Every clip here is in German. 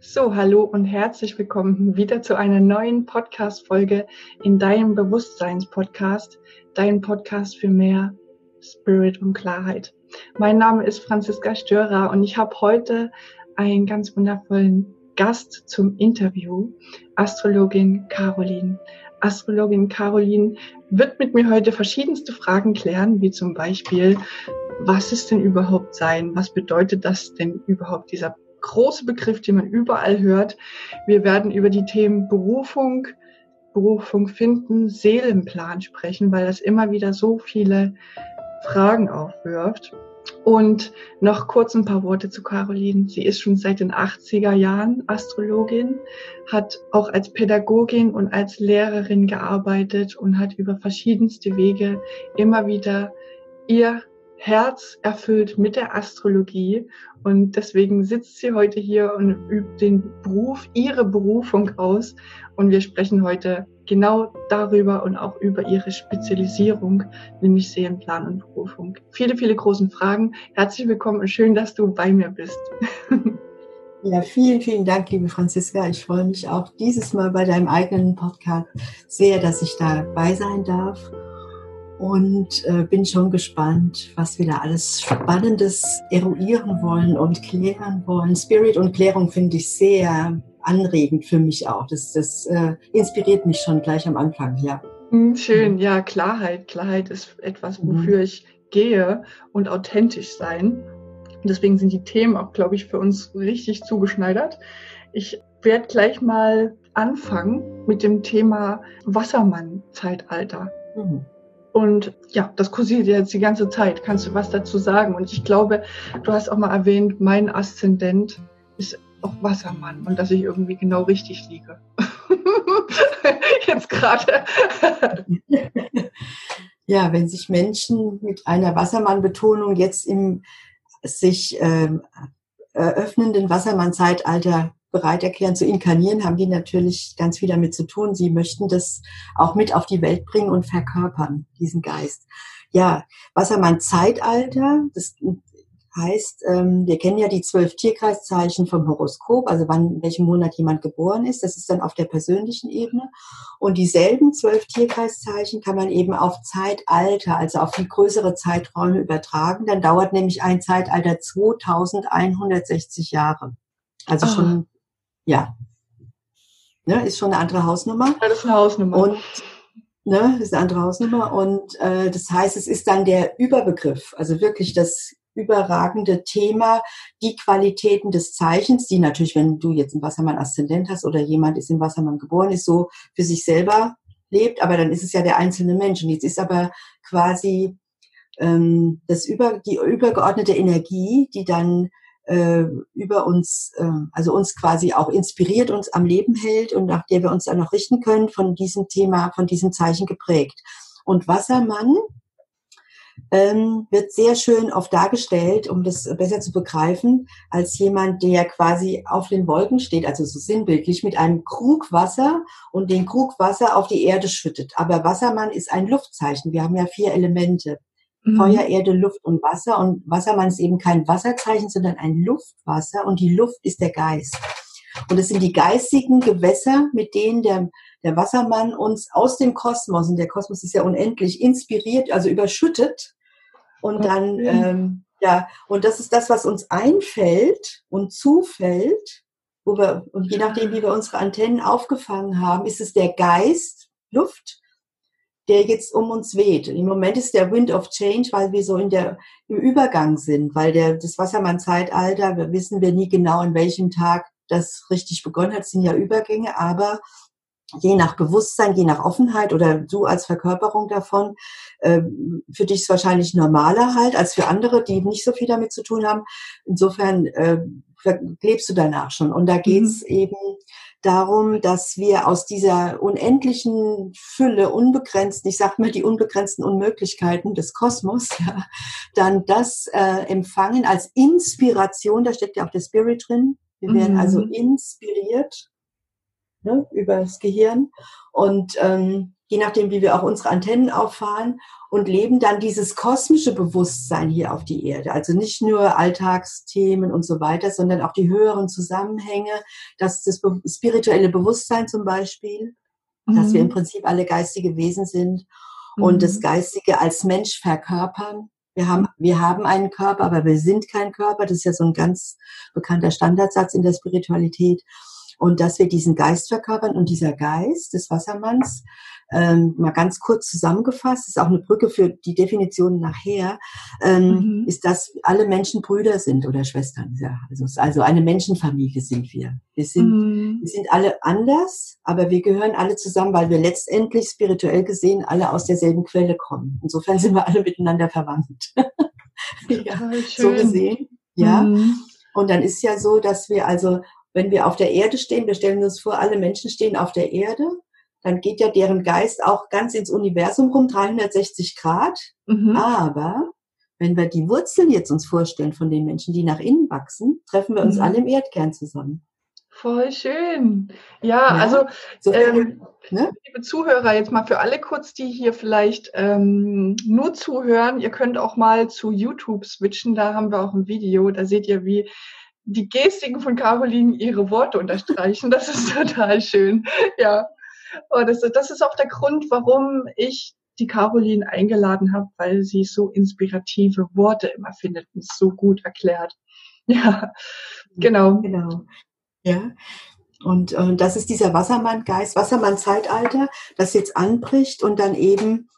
So, hallo und herzlich willkommen wieder zu einer neuen Podcast-Folge in deinem Bewusstseinspodcast, dein Podcast für mehr Spirit und Klarheit. Mein Name ist Franziska Störer und ich habe heute einen ganz wundervollen Gast zum Interview, Astrologin Caroline. Astrologin Caroline wird mit mir heute verschiedenste Fragen klären, wie zum Beispiel, was ist denn überhaupt sein? Was bedeutet das denn überhaupt, dieser große Begriff, den man überall hört. Wir werden über die Themen Berufung, Berufung finden, Seelenplan sprechen, weil das immer wieder so viele Fragen aufwirft. Und noch kurz ein paar Worte zu Caroline. Sie ist schon seit den 80er Jahren Astrologin, hat auch als Pädagogin und als Lehrerin gearbeitet und hat über verschiedenste Wege immer wieder ihr Herz erfüllt mit der Astrologie und deswegen sitzt sie heute hier und übt den Beruf, ihre Berufung aus und wir sprechen heute genau darüber und auch über ihre Spezialisierung, nämlich Seelenplan und Berufung. Viele, viele großen Fragen. Herzlich willkommen und schön, dass du bei mir bist. Ja, vielen, vielen Dank, liebe Franziska. Ich freue mich auch dieses Mal bei deinem eigenen Podcast sehr, dass ich dabei sein darf und äh, bin schon gespannt, was wir da alles Spannendes eruieren wollen und klären wollen. Spirit und Klärung finde ich sehr anregend für mich auch. Das, das äh, inspiriert mich schon gleich am Anfang, ja. Hm, schön, ja, Klarheit. Klarheit ist etwas, mhm. wofür mhm. ich gehe und authentisch sein. Und deswegen sind die Themen auch, glaube ich, für uns richtig zugeschneidert. Ich werde gleich mal anfangen mit dem Thema Wassermann-Zeitalter. Mhm. Und ja, das kursiert jetzt die ganze Zeit. Kannst du was dazu sagen? Und ich glaube, du hast auch mal erwähnt, mein Aszendent ist auch Wassermann und dass ich irgendwie genau richtig liege. jetzt gerade. ja, wenn sich Menschen mit einer Wassermann-Betonung jetzt im sich ähm, eröffnenden Wassermann-Zeitalter bereit erklären zu inkarnieren, haben die natürlich ganz viel damit zu tun. Sie möchten das auch mit auf die Welt bringen und verkörpern, diesen Geist. Ja, Wassermann Zeitalter, das heißt, ähm, wir kennen ja die zwölf Tierkreiszeichen vom Horoskop, also wann, in welchem Monat jemand geboren ist. Das ist dann auf der persönlichen Ebene. Und dieselben zwölf Tierkreiszeichen kann man eben auf Zeitalter, also auf die größere Zeiträume übertragen. Dann dauert nämlich ein Zeitalter 2160 Jahre. Also oh. schon ja. Ne, ist schon eine andere Hausnummer. Ja, das ist eine Hausnummer. Und ne, ist eine andere Hausnummer. Und äh, das heißt, es ist dann der Überbegriff, also wirklich das überragende Thema, die Qualitäten des Zeichens, die natürlich, wenn du jetzt einen Wassermann-Aszendent hast oder jemand ist in Wassermann geboren, ist so für sich selber lebt, aber dann ist es ja der einzelne Mensch. Und jetzt ist aber quasi ähm, das über, die übergeordnete Energie, die dann äh, über uns, äh, also uns quasi auch inspiriert, uns am Leben hält und nach der wir uns dann noch richten können, von diesem Thema, von diesem Zeichen geprägt. Und Wassermann ähm, wird sehr schön oft dargestellt, um das besser zu begreifen, als jemand, der quasi auf den Wolken steht, also so sinnbildlich, mit einem Krug Wasser und den Krug Wasser auf die Erde schüttet. Aber Wassermann ist ein Luftzeichen. Wir haben ja vier Elemente. Mhm. Feuer, Erde, Luft und Wasser. Und Wassermann ist eben kein Wasserzeichen, sondern ein Luftwasser. Und die Luft ist der Geist. Und es sind die geistigen Gewässer, mit denen der, der Wassermann uns aus dem Kosmos, und der Kosmos ist ja unendlich, inspiriert, also überschüttet. Und dann, ähm, ja, und das ist das, was uns einfällt und zufällt, wo wir, und je nachdem, wie wir unsere Antennen aufgefangen haben, ist es der Geist, Luft, der jetzt um uns weht. Im Moment ist der Wind of Change, weil wir so in der, im Übergang sind, weil der, das Wassermann-Zeitalter, wir wissen wir nie genau, an welchem Tag das richtig begonnen hat, sind ja Übergänge, aber je nach Bewusstsein, je nach Offenheit oder du als Verkörperung davon, äh, für dich ist wahrscheinlich normaler halt als für andere, die nicht so viel damit zu tun haben. Insofern äh, lebst du danach schon. Und da geht's mhm. eben darum, dass wir aus dieser unendlichen Fülle, unbegrenzt, ich sag mal die unbegrenzten Unmöglichkeiten des Kosmos, ja, dann das äh, empfangen als Inspiration, da steckt ja auch der Spirit drin. Wir werden also mhm. inspiriert ne, über das Gehirn. Und ähm, je nachdem, wie wir auch unsere Antennen auffahren und leben dann dieses kosmische Bewusstsein hier auf die Erde. Also nicht nur Alltagsthemen und so weiter, sondern auch die höheren Zusammenhänge, dass das spirituelle Bewusstsein zum Beispiel, mhm. dass wir im mhm. Prinzip alle geistige Wesen sind mhm. und das Geistige als Mensch verkörpern. Wir haben, wir haben einen Körper, aber wir sind kein Körper. Das ist ja so ein ganz bekannter Standardsatz in der Spiritualität und dass wir diesen Geist verkörpern und dieser Geist des Wassermanns, ähm, mal ganz kurz zusammengefasst, ist auch eine Brücke für die Definition nachher, ähm, mhm. ist, dass alle Menschen Brüder sind oder Schwestern. Ja, also, also eine Menschenfamilie sind wir. Wir sind, mhm. wir sind alle anders, aber wir gehören alle zusammen, weil wir letztendlich spirituell gesehen alle aus derselben Quelle kommen. Insofern sind wir alle miteinander verwandt. ja, so gesehen. Ja. Mhm. Und dann ist ja so, dass wir also wenn wir auf der Erde stehen, wir stellen uns vor, alle Menschen stehen auf der Erde, dann geht ja deren Geist auch ganz ins Universum rum, 360 Grad. Mhm. Aber wenn wir die Wurzeln jetzt uns vorstellen von den Menschen, die nach innen wachsen, treffen wir uns mhm. alle im Erdkern zusammen. Voll schön. Ja, ja also so, ähm, ne? liebe Zuhörer, jetzt mal für alle kurz, die hier vielleicht ähm, nur zuhören, ihr könnt auch mal zu YouTube switchen, da haben wir auch ein Video, da seht ihr, wie die Gestiken von Caroline ihre Worte unterstreichen. Das ist total schön. Ja. Und das, das ist auch der Grund, warum ich die Caroline eingeladen habe, weil sie so inspirative Worte immer findet und so gut erklärt. Ja, genau. Genau. Ja. Und, und das ist dieser Wassermann-Geist, Wassermann-Zeitalter, das jetzt anbricht und dann eben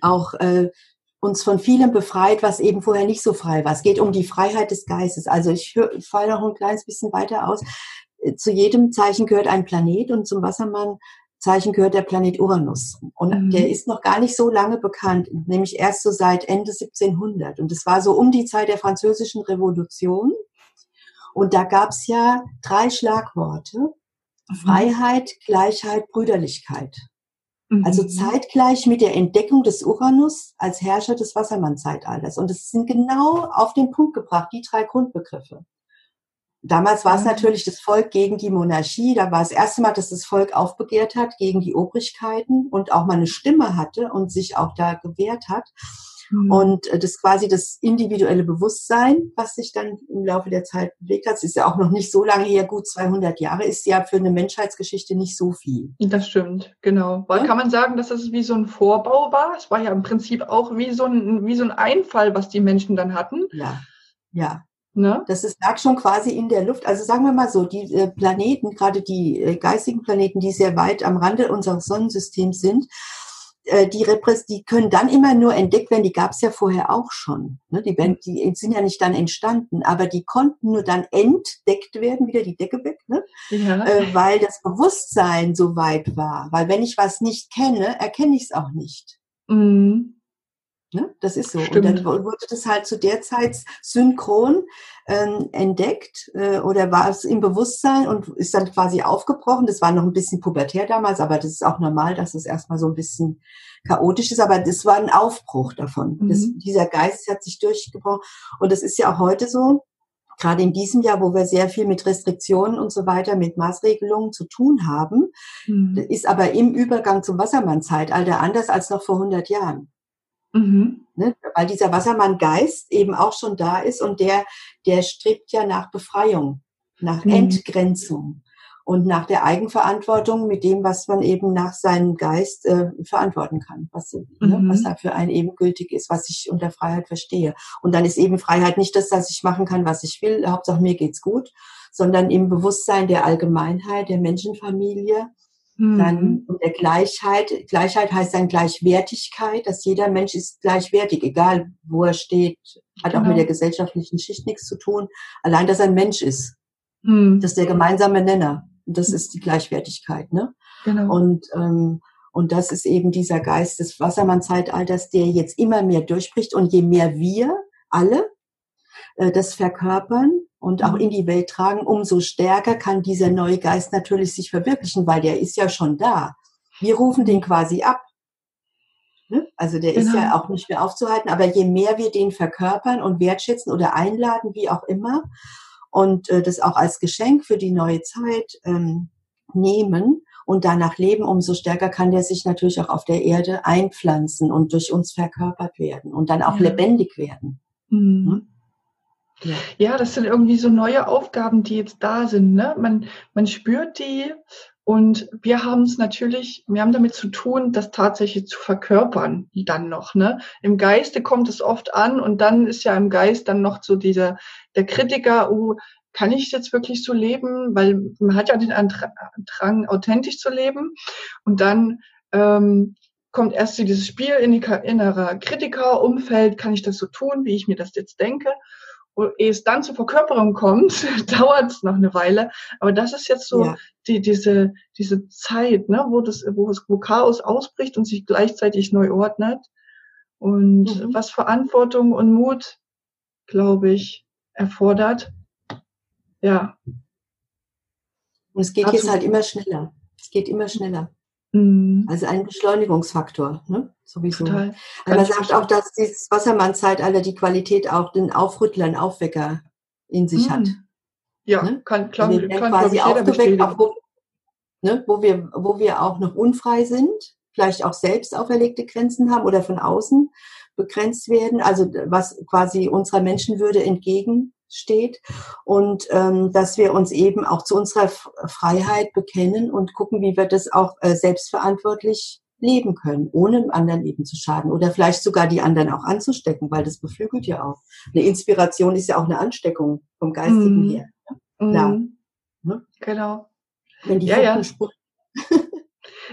auch äh, uns von vielem befreit, was eben vorher nicht so frei war. Es geht um die Freiheit des Geistes. Also ich falle noch ein kleines bisschen weiter aus. Zu jedem Zeichen gehört ein Planet und zum Wassermann Zeichen gehört der Planet Uranus. Und mhm. der ist noch gar nicht so lange bekannt, nämlich erst so seit Ende 1700. Und es war so um die Zeit der Französischen Revolution. Und da gab's ja drei Schlagworte. Mhm. Freiheit, Gleichheit, Brüderlichkeit. Also mhm. zeitgleich mit der Entdeckung des Uranus als Herrscher des Wassermann-Zeitalters. Und es sind genau auf den Punkt gebracht, die drei Grundbegriffe. Damals war es mhm. natürlich das Volk gegen die Monarchie. Da war das erste Mal, dass das Volk aufbegehrt hat gegen die Obrigkeiten und auch mal eine Stimme hatte und sich auch da gewehrt hat. Mhm. Und äh, das quasi das individuelle Bewusstsein, was sich dann im Laufe der Zeit bewegt hat, ist ja auch noch nicht so lange her, gut 200 Jahre, ist ja für eine Menschheitsgeschichte nicht so viel. Das stimmt, genau. Weil ja? kann man sagen, dass das wie so ein Vorbau war? Es war ja im Prinzip auch wie so ein, wie so ein Einfall, was die Menschen dann hatten. Ja, ja. Ne? Das ist, lag schon quasi in der Luft. Also sagen wir mal so, die äh, Planeten, gerade die äh, geistigen Planeten, die sehr weit am Rande unseres Sonnensystems sind, die Repress, die können dann immer nur entdeckt werden, die gab es ja vorher auch schon. Ne? Die, werden, die sind ja nicht dann entstanden, aber die konnten nur dann entdeckt werden, wieder die Decke weg, ne? Ja. Äh, weil das Bewusstsein so weit war. Weil wenn ich was nicht kenne, erkenne ich es auch nicht. Mhm. Ne? Das ist so. Stimmt. Und dann wurde das halt zu der Zeit synchron ähm, entdeckt äh, oder war es im Bewusstsein und ist dann quasi aufgebrochen. Das war noch ein bisschen pubertär damals, aber das ist auch normal, dass es erstmal so ein bisschen chaotisch ist. Aber das war ein Aufbruch davon. Mhm. Das, dieser Geist hat sich durchgebrochen. Und das ist ja auch heute so. Gerade in diesem Jahr, wo wir sehr viel mit Restriktionen und so weiter, mit Maßregelungen zu tun haben, mhm. ist aber im Übergang zum Wassermann-Zeitalter anders als noch vor 100 Jahren. Mhm. Ne? Weil dieser Wassermann-Geist eben auch schon da ist und der, der strebt ja nach Befreiung, nach mhm. Entgrenzung und nach der Eigenverantwortung mit dem, was man eben nach seinem Geist äh, verantworten kann, was, mhm. ne, was da für einen eben gültig ist, was ich unter Freiheit verstehe. Und dann ist eben Freiheit nicht das, dass ich machen kann, was ich will, Hauptsache mir geht's gut, sondern im Bewusstsein der Allgemeinheit, der Menschenfamilie, dann mhm. und der Gleichheit. Gleichheit heißt dann Gleichwertigkeit, dass jeder Mensch ist gleichwertig, egal wo er steht, hat genau. auch mit genau. der gesellschaftlichen Schicht nichts zu tun. Allein, dass er ein Mensch ist. Mhm. Das ist der gemeinsame Nenner. Das ist die Gleichwertigkeit, ne? Genau. Und, ähm, und das ist eben dieser Geist des Wassermann-Zeitalters, der jetzt immer mehr durchbricht. Und je mehr wir alle äh, das verkörpern, und auch in die Welt tragen, umso stärker kann dieser neue Geist natürlich sich verwirklichen, weil der ist ja schon da. Wir rufen den quasi ab. Ne? Also der genau. ist ja genau. auch nicht mehr aufzuhalten, aber je mehr wir den verkörpern und wertschätzen oder einladen, wie auch immer, und äh, das auch als Geschenk für die neue Zeit ähm, nehmen und danach leben, umso stärker kann der sich natürlich auch auf der Erde einpflanzen und durch uns verkörpert werden und dann auch ja. lebendig werden. Mhm. Ja. das sind irgendwie so neue Aufgaben, die jetzt da sind. Ne? Man, man spürt die und wir haben es natürlich, wir haben damit zu tun, das tatsächlich zu verkörpern, dann noch. Ne? Im Geiste kommt es oft an und dann ist ja im Geist dann noch so dieser, der Kritiker, oh, kann ich jetzt wirklich so leben? Weil man hat ja den Drang, authentisch zu leben. Und dann ähm, kommt erst dieses Spiel in die innerer Kritikerumfeld, kann ich das so tun, wie ich mir das jetzt denke? Ehe es dann zur Verkörperung kommt, dauert es noch eine Weile. Aber das ist jetzt so ja. die, diese, diese Zeit, ne, wo das, wo, es, wo Chaos ausbricht und sich gleichzeitig neu ordnet. Und mhm. was Verantwortung und Mut, glaube ich, erfordert. Ja. Und es geht Absolut. jetzt halt immer schneller. Es geht immer schneller. Mhm. Also ein Beschleunigungsfaktor, ne? sowieso. Total. Aber man sagt auch, dass dieses Wassermann-Zeitalter die Qualität auch den Aufrüttler, einen Aufwecker in sich mhm. hat. Ja, ne? kann, klar, also kann quasi aufgeweckt, auch wo, ne, wo, wir, wo wir auch noch unfrei sind, vielleicht auch selbst auferlegte Grenzen haben oder von außen begrenzt werden, also was quasi unserer Menschenwürde entgegen steht und ähm, dass wir uns eben auch zu unserer Freiheit bekennen und gucken, wie wir das auch äh, selbstverantwortlich leben können, ohne dem anderen eben zu schaden oder vielleicht sogar die anderen auch anzustecken, weil das beflügelt ja auch. Eine Inspiration ist ja auch eine Ansteckung vom Geistigen mm. her. Ja. Mm. Ne? Genau. Wenn die ja, ja.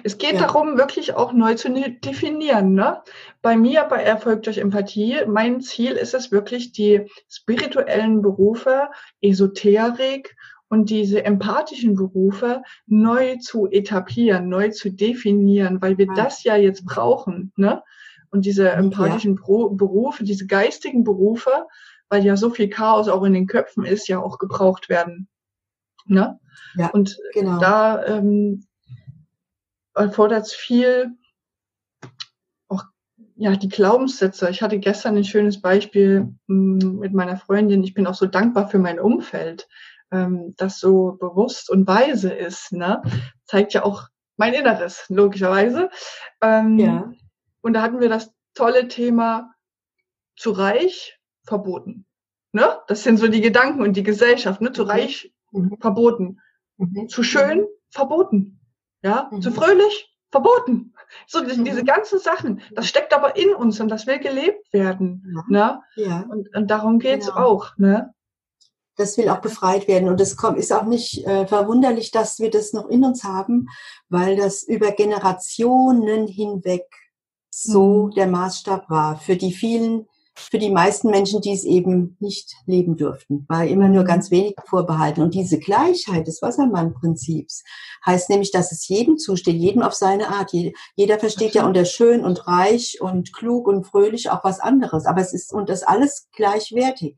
Es geht ja. darum, wirklich auch neu zu definieren. Ne? Bei mir, bei Erfolg durch Empathie, mein Ziel ist es wirklich, die spirituellen Berufe, Esoterik und diese empathischen Berufe neu zu etablieren, neu zu definieren, weil wir ja. das ja jetzt brauchen. Ne? Und diese empathischen ja. Berufe, diese geistigen Berufe, weil ja so viel Chaos auch in den Köpfen ist, ja auch gebraucht werden. Ne? Ja, und genau. da ähm, erfordert es viel, auch ja, die Glaubenssätze. Ich hatte gestern ein schönes Beispiel mm, mit meiner Freundin. Ich bin auch so dankbar für mein Umfeld, ähm, das so bewusst und weise ist. Ne? Zeigt ja auch mein Inneres, logischerweise. Ähm, ja. Und da hatten wir das tolle Thema zu reich verboten. Ne? Das sind so die Gedanken und die Gesellschaft. Ne? Zu mhm. reich mhm. verboten. Mhm. Zu schön verboten. Ja, mhm. zu fröhlich, verboten. So diese, mhm. diese ganzen Sachen, das steckt aber in uns und das will gelebt werden. Ne? Ja. Und, und darum geht's genau. auch. Ne? Das will auch befreit werden. Und es kommt, ist auch nicht äh, verwunderlich, dass wir das noch in uns haben, weil das über Generationen hinweg so mhm. der Maßstab war für die vielen für die meisten Menschen, die es eben nicht leben durften, war immer nur ganz wenig vorbehalten. Und diese Gleichheit des Wassermann-Prinzips heißt nämlich, dass es jedem zusteht, jedem auf seine Art. Jeder versteht ja unter schön und reich und klug und fröhlich auch was anderes. Aber es ist und das alles gleichwertig.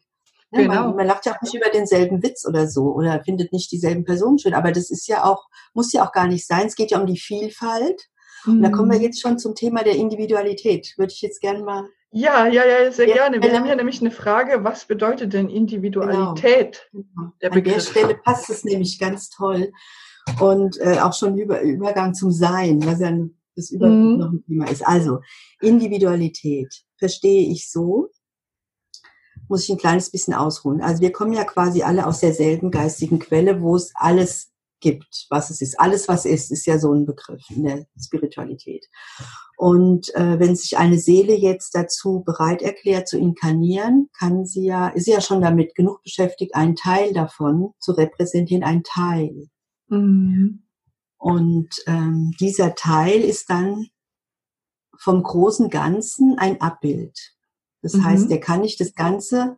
Ja, genau. man, man lacht ja auch nicht über denselben Witz oder so oder findet nicht dieselben Personen schön. Aber das ist ja auch, muss ja auch gar nicht sein. Es geht ja um die Vielfalt. Und da kommen wir mhm. jetzt schon zum Thema der Individualität. Würde ich jetzt gerne mal ja, ja, ja, sehr ja, gerne. Wir haben hier nämlich eine Frage, was bedeutet denn Individualität? Genau. Der An der Stelle passt es nämlich ganz toll. Und äh, auch schon über Übergang zum Sein, was ja das über mhm. noch ein Thema ist. Also, Individualität verstehe ich so, muss ich ein kleines bisschen ausholen. Also wir kommen ja quasi alle aus derselben geistigen Quelle, wo es alles gibt, was es ist. Alles, was ist, ist ja so ein Begriff in der Spiritualität. Und äh, wenn sich eine Seele jetzt dazu bereit erklärt zu inkarnieren, kann sie ja, ist sie ja schon damit genug beschäftigt, einen Teil davon zu repräsentieren, ein Teil. Mhm. Und ähm, dieser Teil ist dann vom großen Ganzen ein Abbild. Das mhm. heißt, er kann nicht das Ganze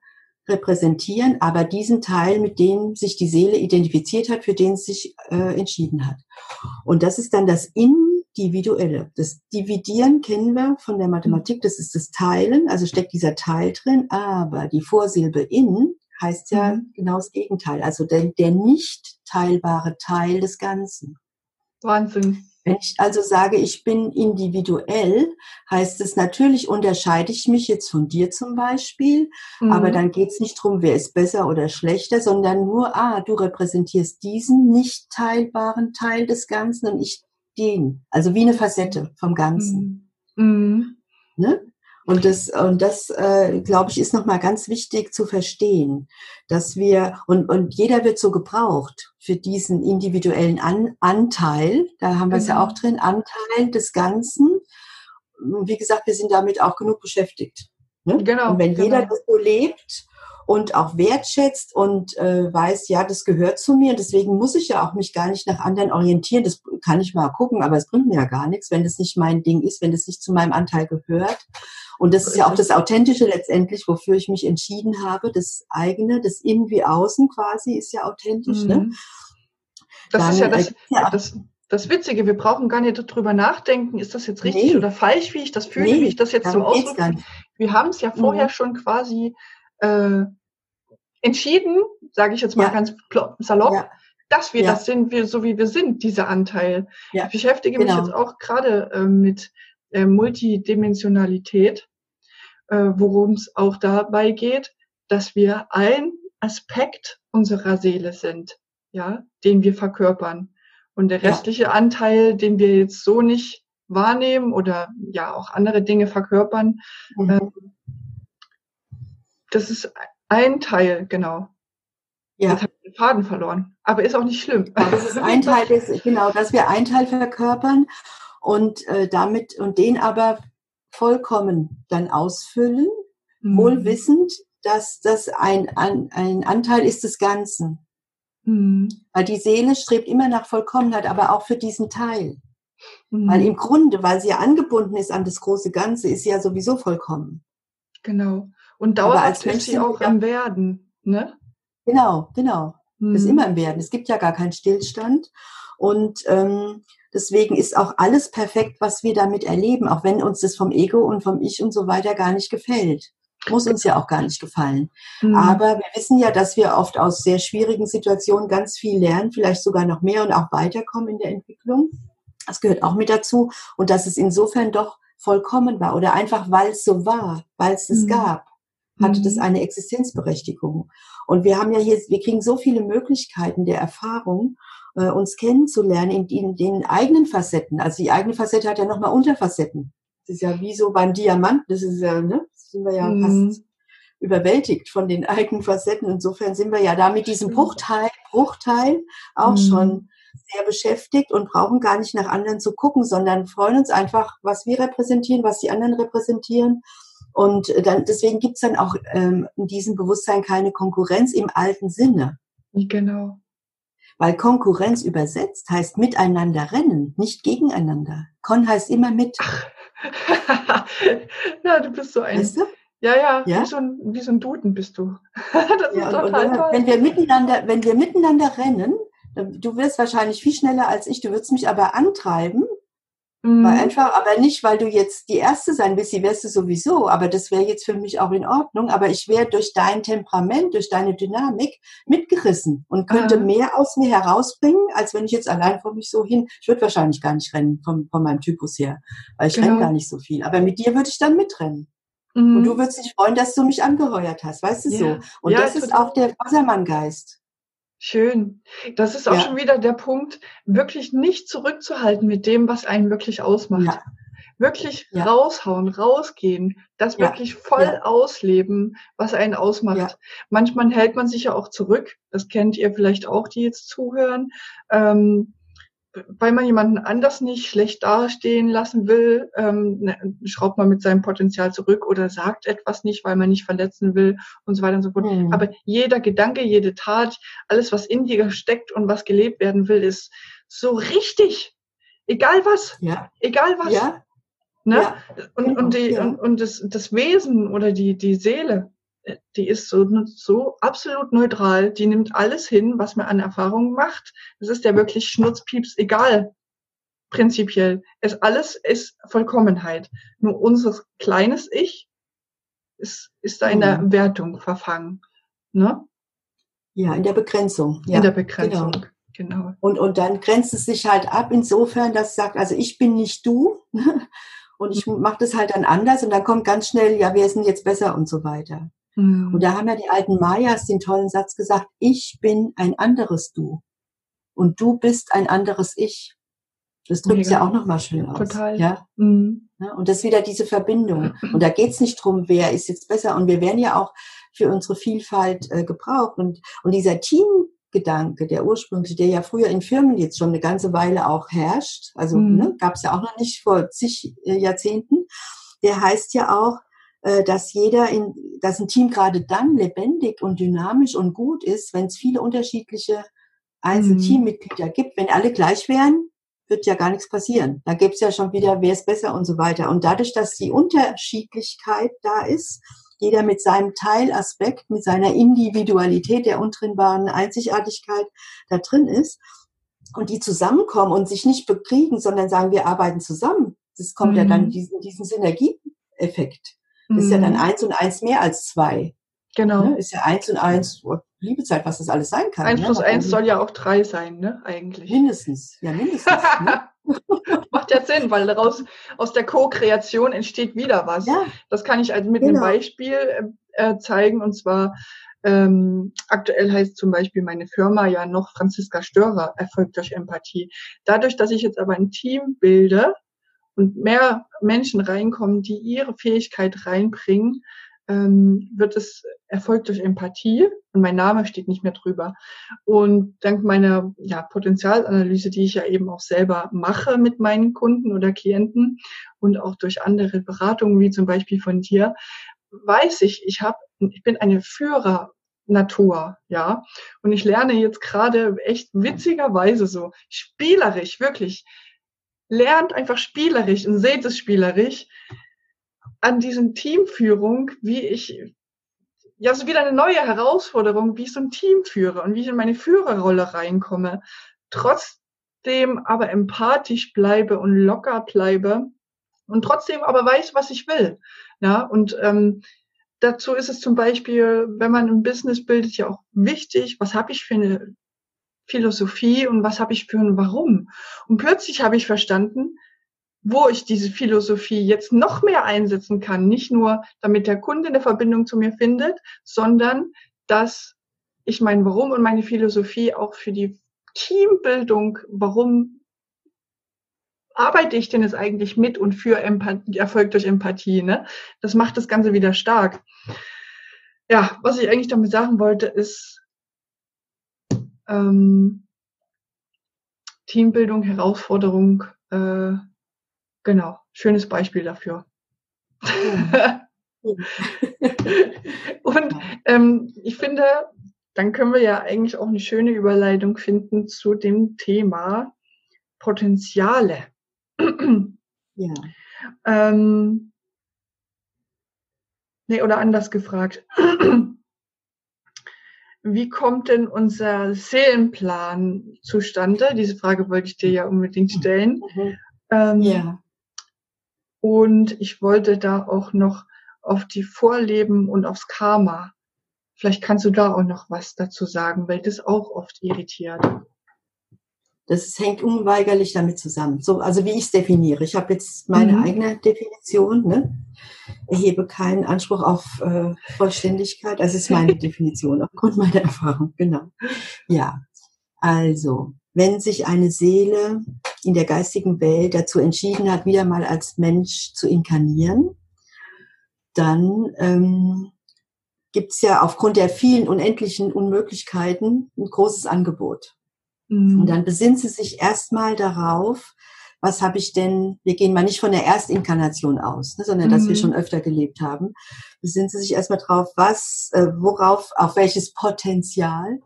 repräsentieren, aber diesen Teil, mit dem sich die Seele identifiziert hat, für den es sich äh, entschieden hat. Und das ist dann das Individuelle. Das Dividieren kennen wir von der Mathematik, das ist das Teilen, also steckt dieser Teil drin, aber die Vorsilbe in heißt ja mhm. genau das Gegenteil, also der, der nicht teilbare Teil des Ganzen. Wahnsinn. Wenn ich also sage, ich bin individuell, heißt es natürlich, unterscheide ich mich jetzt von dir zum Beispiel, mhm. aber dann geht es nicht darum, wer ist besser oder schlechter, sondern nur, ah, du repräsentierst diesen nicht teilbaren Teil des Ganzen und ich den. Also wie eine Facette vom Ganzen. Mhm. mhm. Ne? Und das, und das äh, glaube ich, ist nochmal ganz wichtig zu verstehen, dass wir, und, und jeder wird so gebraucht für diesen individuellen An Anteil, da haben wir es ja mhm. auch drin, Anteil des Ganzen. Wie gesagt, wir sind damit auch genug beschäftigt. Ne? Genau. Und wenn genau. jeder das so lebt und auch wertschätzt und äh, weiß, ja, das gehört zu mir. Deswegen muss ich ja auch mich gar nicht nach anderen orientieren. Das kann ich mal gucken, aber es bringt mir ja gar nichts, wenn das nicht mein Ding ist, wenn das nicht zu meinem Anteil gehört. Und das ist ja auch das Authentische letztendlich, wofür ich mich entschieden habe. Das eigene, das Innen wie Außen quasi ist ja authentisch. Ne? Mhm. Ne? Das Dann, ist ja das, äh, ja das, das Witzige. Wir brauchen gar nicht darüber nachdenken, ist das jetzt richtig nee. oder falsch, wie ich das fühle, nee, wie ich das jetzt so ausdrücke. Wir haben es ja vorher mhm. schon quasi äh, entschieden, sage ich jetzt mal ja. ganz salopp, ja. dass wir ja. das sind, wir, so wie wir sind, dieser Anteil. Ich beschäftige genau. mich jetzt auch gerade äh, mit äh, Multidimensionalität worum es auch dabei geht, dass wir ein Aspekt unserer Seele sind, ja, den wir verkörpern. Und der restliche ja. Anteil, den wir jetzt so nicht wahrnehmen oder ja auch andere Dinge verkörpern, mhm. äh, das ist ein Teil, genau. Ja. Jetzt habe ich den Faden verloren. Aber ist auch nicht schlimm. Ja, das ist ein Teil, des, genau, dass wir ein Teil verkörpern und äh, damit und den aber vollkommen dann ausfüllen, mhm. wohl wissend, dass das ein, ein, ein Anteil ist des Ganzen. Mhm. Weil die Seele strebt immer nach Vollkommenheit, aber auch für diesen Teil. Mhm. Weil im Grunde, weil sie ja angebunden ist an das große Ganze, ist sie ja sowieso vollkommen. Genau. Und dauerhaft ist sie auch im Werden, ne? Genau, genau. Mhm. Ist immer im Werden. Es gibt ja gar keinen Stillstand. Und ähm, Deswegen ist auch alles perfekt, was wir damit erleben, auch wenn uns das vom Ego und vom Ich und so weiter gar nicht gefällt. Muss uns ja auch gar nicht gefallen. Mhm. Aber wir wissen ja, dass wir oft aus sehr schwierigen Situationen ganz viel lernen, vielleicht sogar noch mehr und auch weiterkommen in der Entwicklung. Das gehört auch mit dazu. Und dass es insofern doch vollkommen war oder einfach weil es so war, weil es es mhm. gab, hatte das mhm. eine Existenzberechtigung. Und wir haben ja hier, wir kriegen so viele Möglichkeiten der Erfahrung äh, uns kennenzulernen in, in, den eigenen Facetten. Also die eigene Facette hat ja nochmal Unterfacetten. Das ist ja wie so beim Diamant, das ist ja, ne, sind wir ja mhm. fast überwältigt von den eigenen Facetten. Insofern sind wir ja da mit diesem Bruchteil, Bruchteil auch mhm. schon sehr beschäftigt und brauchen gar nicht nach anderen zu gucken, sondern freuen uns einfach, was wir repräsentieren, was die anderen repräsentieren. Und dann, deswegen gibt's dann auch ähm, in diesem Bewusstsein keine Konkurrenz im alten Sinne. Genau. Weil Konkurrenz übersetzt heißt miteinander rennen, nicht gegeneinander. Con heißt immer mit. ja, du bist so ein. Weißt du? Ja, ja, ja? Wie, so ein, wie so ein Duden bist du. das ja, ist total toll. Wenn wir miteinander, wenn wir miteinander rennen, du wirst wahrscheinlich viel schneller als ich, du würdest mich aber antreiben, Mhm. Weil einfach, aber nicht, weil du jetzt die Erste sein willst, die wärst du sowieso, aber das wäre jetzt für mich auch in Ordnung, aber ich wäre durch dein Temperament, durch deine Dynamik mitgerissen und könnte mhm. mehr aus mir herausbringen, als wenn ich jetzt allein vor mich so hin, ich würde wahrscheinlich gar nicht rennen vom, von meinem Typus her, weil ich genau. renne gar nicht so viel, aber mit dir würde ich dann mitrennen. Mhm. Und du würdest dich freuen, dass du mich angeheuert hast, weißt du ja. so. Und ja, das ist auch der Wassermann-Geist. Schön. Das ist auch ja. schon wieder der Punkt, wirklich nicht zurückzuhalten mit dem, was einen wirklich ausmacht. Ja. Wirklich ja. raushauen, rausgehen, das wirklich voll ausleben, was einen ausmacht. Manchmal hält man sich ja auch zurück. Das kennt ihr vielleicht auch, die jetzt zuhören. Ähm, weil man jemanden anders nicht schlecht dastehen lassen will, ähm, ne, schraubt man mit seinem Potenzial zurück oder sagt etwas nicht, weil man nicht verletzen will und so weiter und so fort. Mhm. Aber jeder Gedanke, jede Tat, alles, was in dir steckt und was gelebt werden will, ist so richtig. Egal was. Ja. Egal was. Ja. Ne? Ja. Und, und, die, ja. und, und das, das Wesen oder die, die Seele, die ist so, so absolut neutral. Die nimmt alles hin, was man an Erfahrungen macht. Das ist ja wirklich Schnurzpieps egal. Prinzipiell. Es alles ist Vollkommenheit. Nur unser kleines Ich ist, ist da in der mhm. Wertung verfangen. Ne? Ja, in der Begrenzung. Ja, in der Begrenzung. Genau. genau. Und, und dann grenzt es sich halt ab insofern, dass es sagt, also ich bin nicht du und ich mache das halt dann anders und dann kommt ganz schnell, ja, wir sind jetzt besser und so weiter. Mhm. Und da haben ja die alten Mayas den tollen Satz gesagt, ich bin ein anderes Du und du bist ein anderes Ich. Das drückt es ja auch nochmal schön aus. Total. Ja? Mhm. ja? Und das ist wieder diese Verbindung. Und da geht's nicht drum, wer ist jetzt besser. Und wir werden ja auch für unsere Vielfalt äh, gebraucht. Und, und dieser Teamgedanke, der ursprüngliche, der ja früher in Firmen jetzt schon eine ganze Weile auch herrscht, also mhm. ne, gab es ja auch noch nicht vor zig äh, Jahrzehnten, der heißt ja auch, dass jeder in, dass ein Team gerade dann lebendig und dynamisch und gut ist, wenn es viele unterschiedliche einzelne mhm. Teammitglieder gibt. Wenn alle gleich wären, wird ja gar nichts passieren. Da gibt's ja schon wieder, wer ist besser und so weiter. Und dadurch, dass die Unterschiedlichkeit da ist, jeder mit seinem Teilaspekt, mit seiner Individualität, der untrennbaren Einzigartigkeit da drin ist, und die zusammenkommen und sich nicht bekriegen, sondern sagen, wir arbeiten zusammen. Das kommt mhm. ja dann mhm. diesen, diesen Synergieeffekt. Mhm. ist ja dann mhm. eins und eins mehr als zwei. Genau. Ne? Ist ja eins und eins, oh, Liebezeit, was das alles sein kann. Eins ne? plus eins soll ja auch drei sein, ne, eigentlich. Mindestens, ja, mindestens. ne? Macht ja Sinn, weil daraus, aus der Co-Kreation entsteht wieder was. Ja. Das kann ich also mit genau. einem Beispiel äh, zeigen, und zwar, ähm, aktuell heißt zum Beispiel meine Firma ja noch Franziska Störer, Erfolg durch Empathie. Dadurch, dass ich jetzt aber ein Team bilde und mehr Menschen reinkommen, die ihre Fähigkeit reinbringen, ähm, wird es erfolgt durch Empathie und mein Name steht nicht mehr drüber. Und dank meiner ja, Potenzialanalyse, die ich ja eben auch selber mache mit meinen Kunden oder Klienten und auch durch andere Beratungen, wie zum Beispiel von dir, weiß ich, ich habe, ich bin eine Führer Natur, ja. Und ich lerne jetzt gerade echt witzigerweise so spielerisch, wirklich. Lernt einfach spielerisch und seht es spielerisch, an diesem Teamführung, wie ich, ja, so wieder eine neue Herausforderung, wie ich so ein Team führe und wie ich in meine Führerrolle reinkomme, trotzdem aber empathisch bleibe und locker bleibe und trotzdem aber weiß, was ich will. Ja, und ähm, dazu ist es zum Beispiel, wenn man ein Business bildet, ja auch wichtig, was habe ich für eine Philosophie und was habe ich für ein Warum. Und plötzlich habe ich verstanden, wo ich diese Philosophie jetzt noch mehr einsetzen kann. Nicht nur, damit der Kunde eine Verbindung zu mir findet, sondern dass ich mein Warum und meine Philosophie auch für die Teambildung, warum arbeite ich denn jetzt eigentlich mit und für Empathie, Erfolg durch Empathie, ne? Das macht das Ganze wieder stark. Ja, was ich eigentlich damit sagen wollte, ist ähm, Teambildung, Herausforderung, äh, Genau, schönes Beispiel dafür. Und ähm, ich finde, dann können wir ja eigentlich auch eine schöne Überleitung finden zu dem Thema Potenziale. ja. Ähm, nee, oder anders gefragt. Wie kommt denn unser Seelenplan zustande? Diese Frage wollte ich dir ja unbedingt stellen. Mhm. Ähm, ja. Und ich wollte da auch noch auf die Vorleben und aufs Karma. Vielleicht kannst du da auch noch was dazu sagen, weil das auch oft irritiert. Das hängt unweigerlich damit zusammen. So, also wie ich es definiere. Ich habe jetzt meine mhm. eigene Definition. Ne? Erhebe keinen Anspruch auf äh, Vollständigkeit. Das ist meine Definition aufgrund meiner Erfahrung. Genau. Ja. Also wenn sich eine Seele in der geistigen Welt dazu entschieden hat, wieder mal als Mensch zu inkarnieren, dann ähm, gibt es ja aufgrund der vielen unendlichen Unmöglichkeiten ein großes Angebot. Mhm. Und dann besinnt sie sich erstmal darauf, was habe ich denn, wir gehen mal nicht von der Erstinkarnation aus, ne, sondern mhm. dass wir mhm. schon öfter gelebt haben, besinnt sie sich erstmal drauf, was, äh, worauf, auf welches Potenzial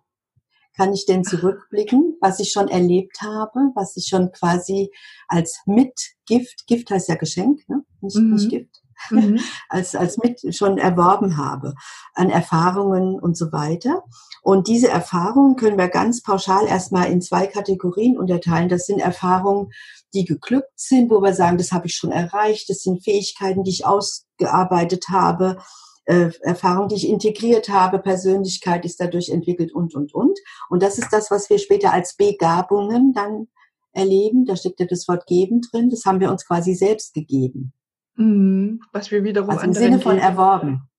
kann ich denn zurückblicken, was ich schon erlebt habe, was ich schon quasi als Mitgift, Gift heißt ja Geschenk, ne? nicht, mhm. nicht Gift, mhm. als, als mit schon erworben habe an Erfahrungen und so weiter. Und diese Erfahrungen können wir ganz pauschal erstmal in zwei Kategorien unterteilen. Das sind Erfahrungen, die geglückt sind, wo wir sagen, das habe ich schon erreicht, das sind Fähigkeiten, die ich ausgearbeitet habe, äh, Erfahrung, die ich integriert habe, Persönlichkeit ist dadurch entwickelt und, und, und. Und das ist das, was wir später als Begabungen dann erleben. Da steckt ja das Wort geben drin. Das haben wir uns quasi selbst gegeben. Mhm. Was wir wiederum also im Sinne von geben. erworben.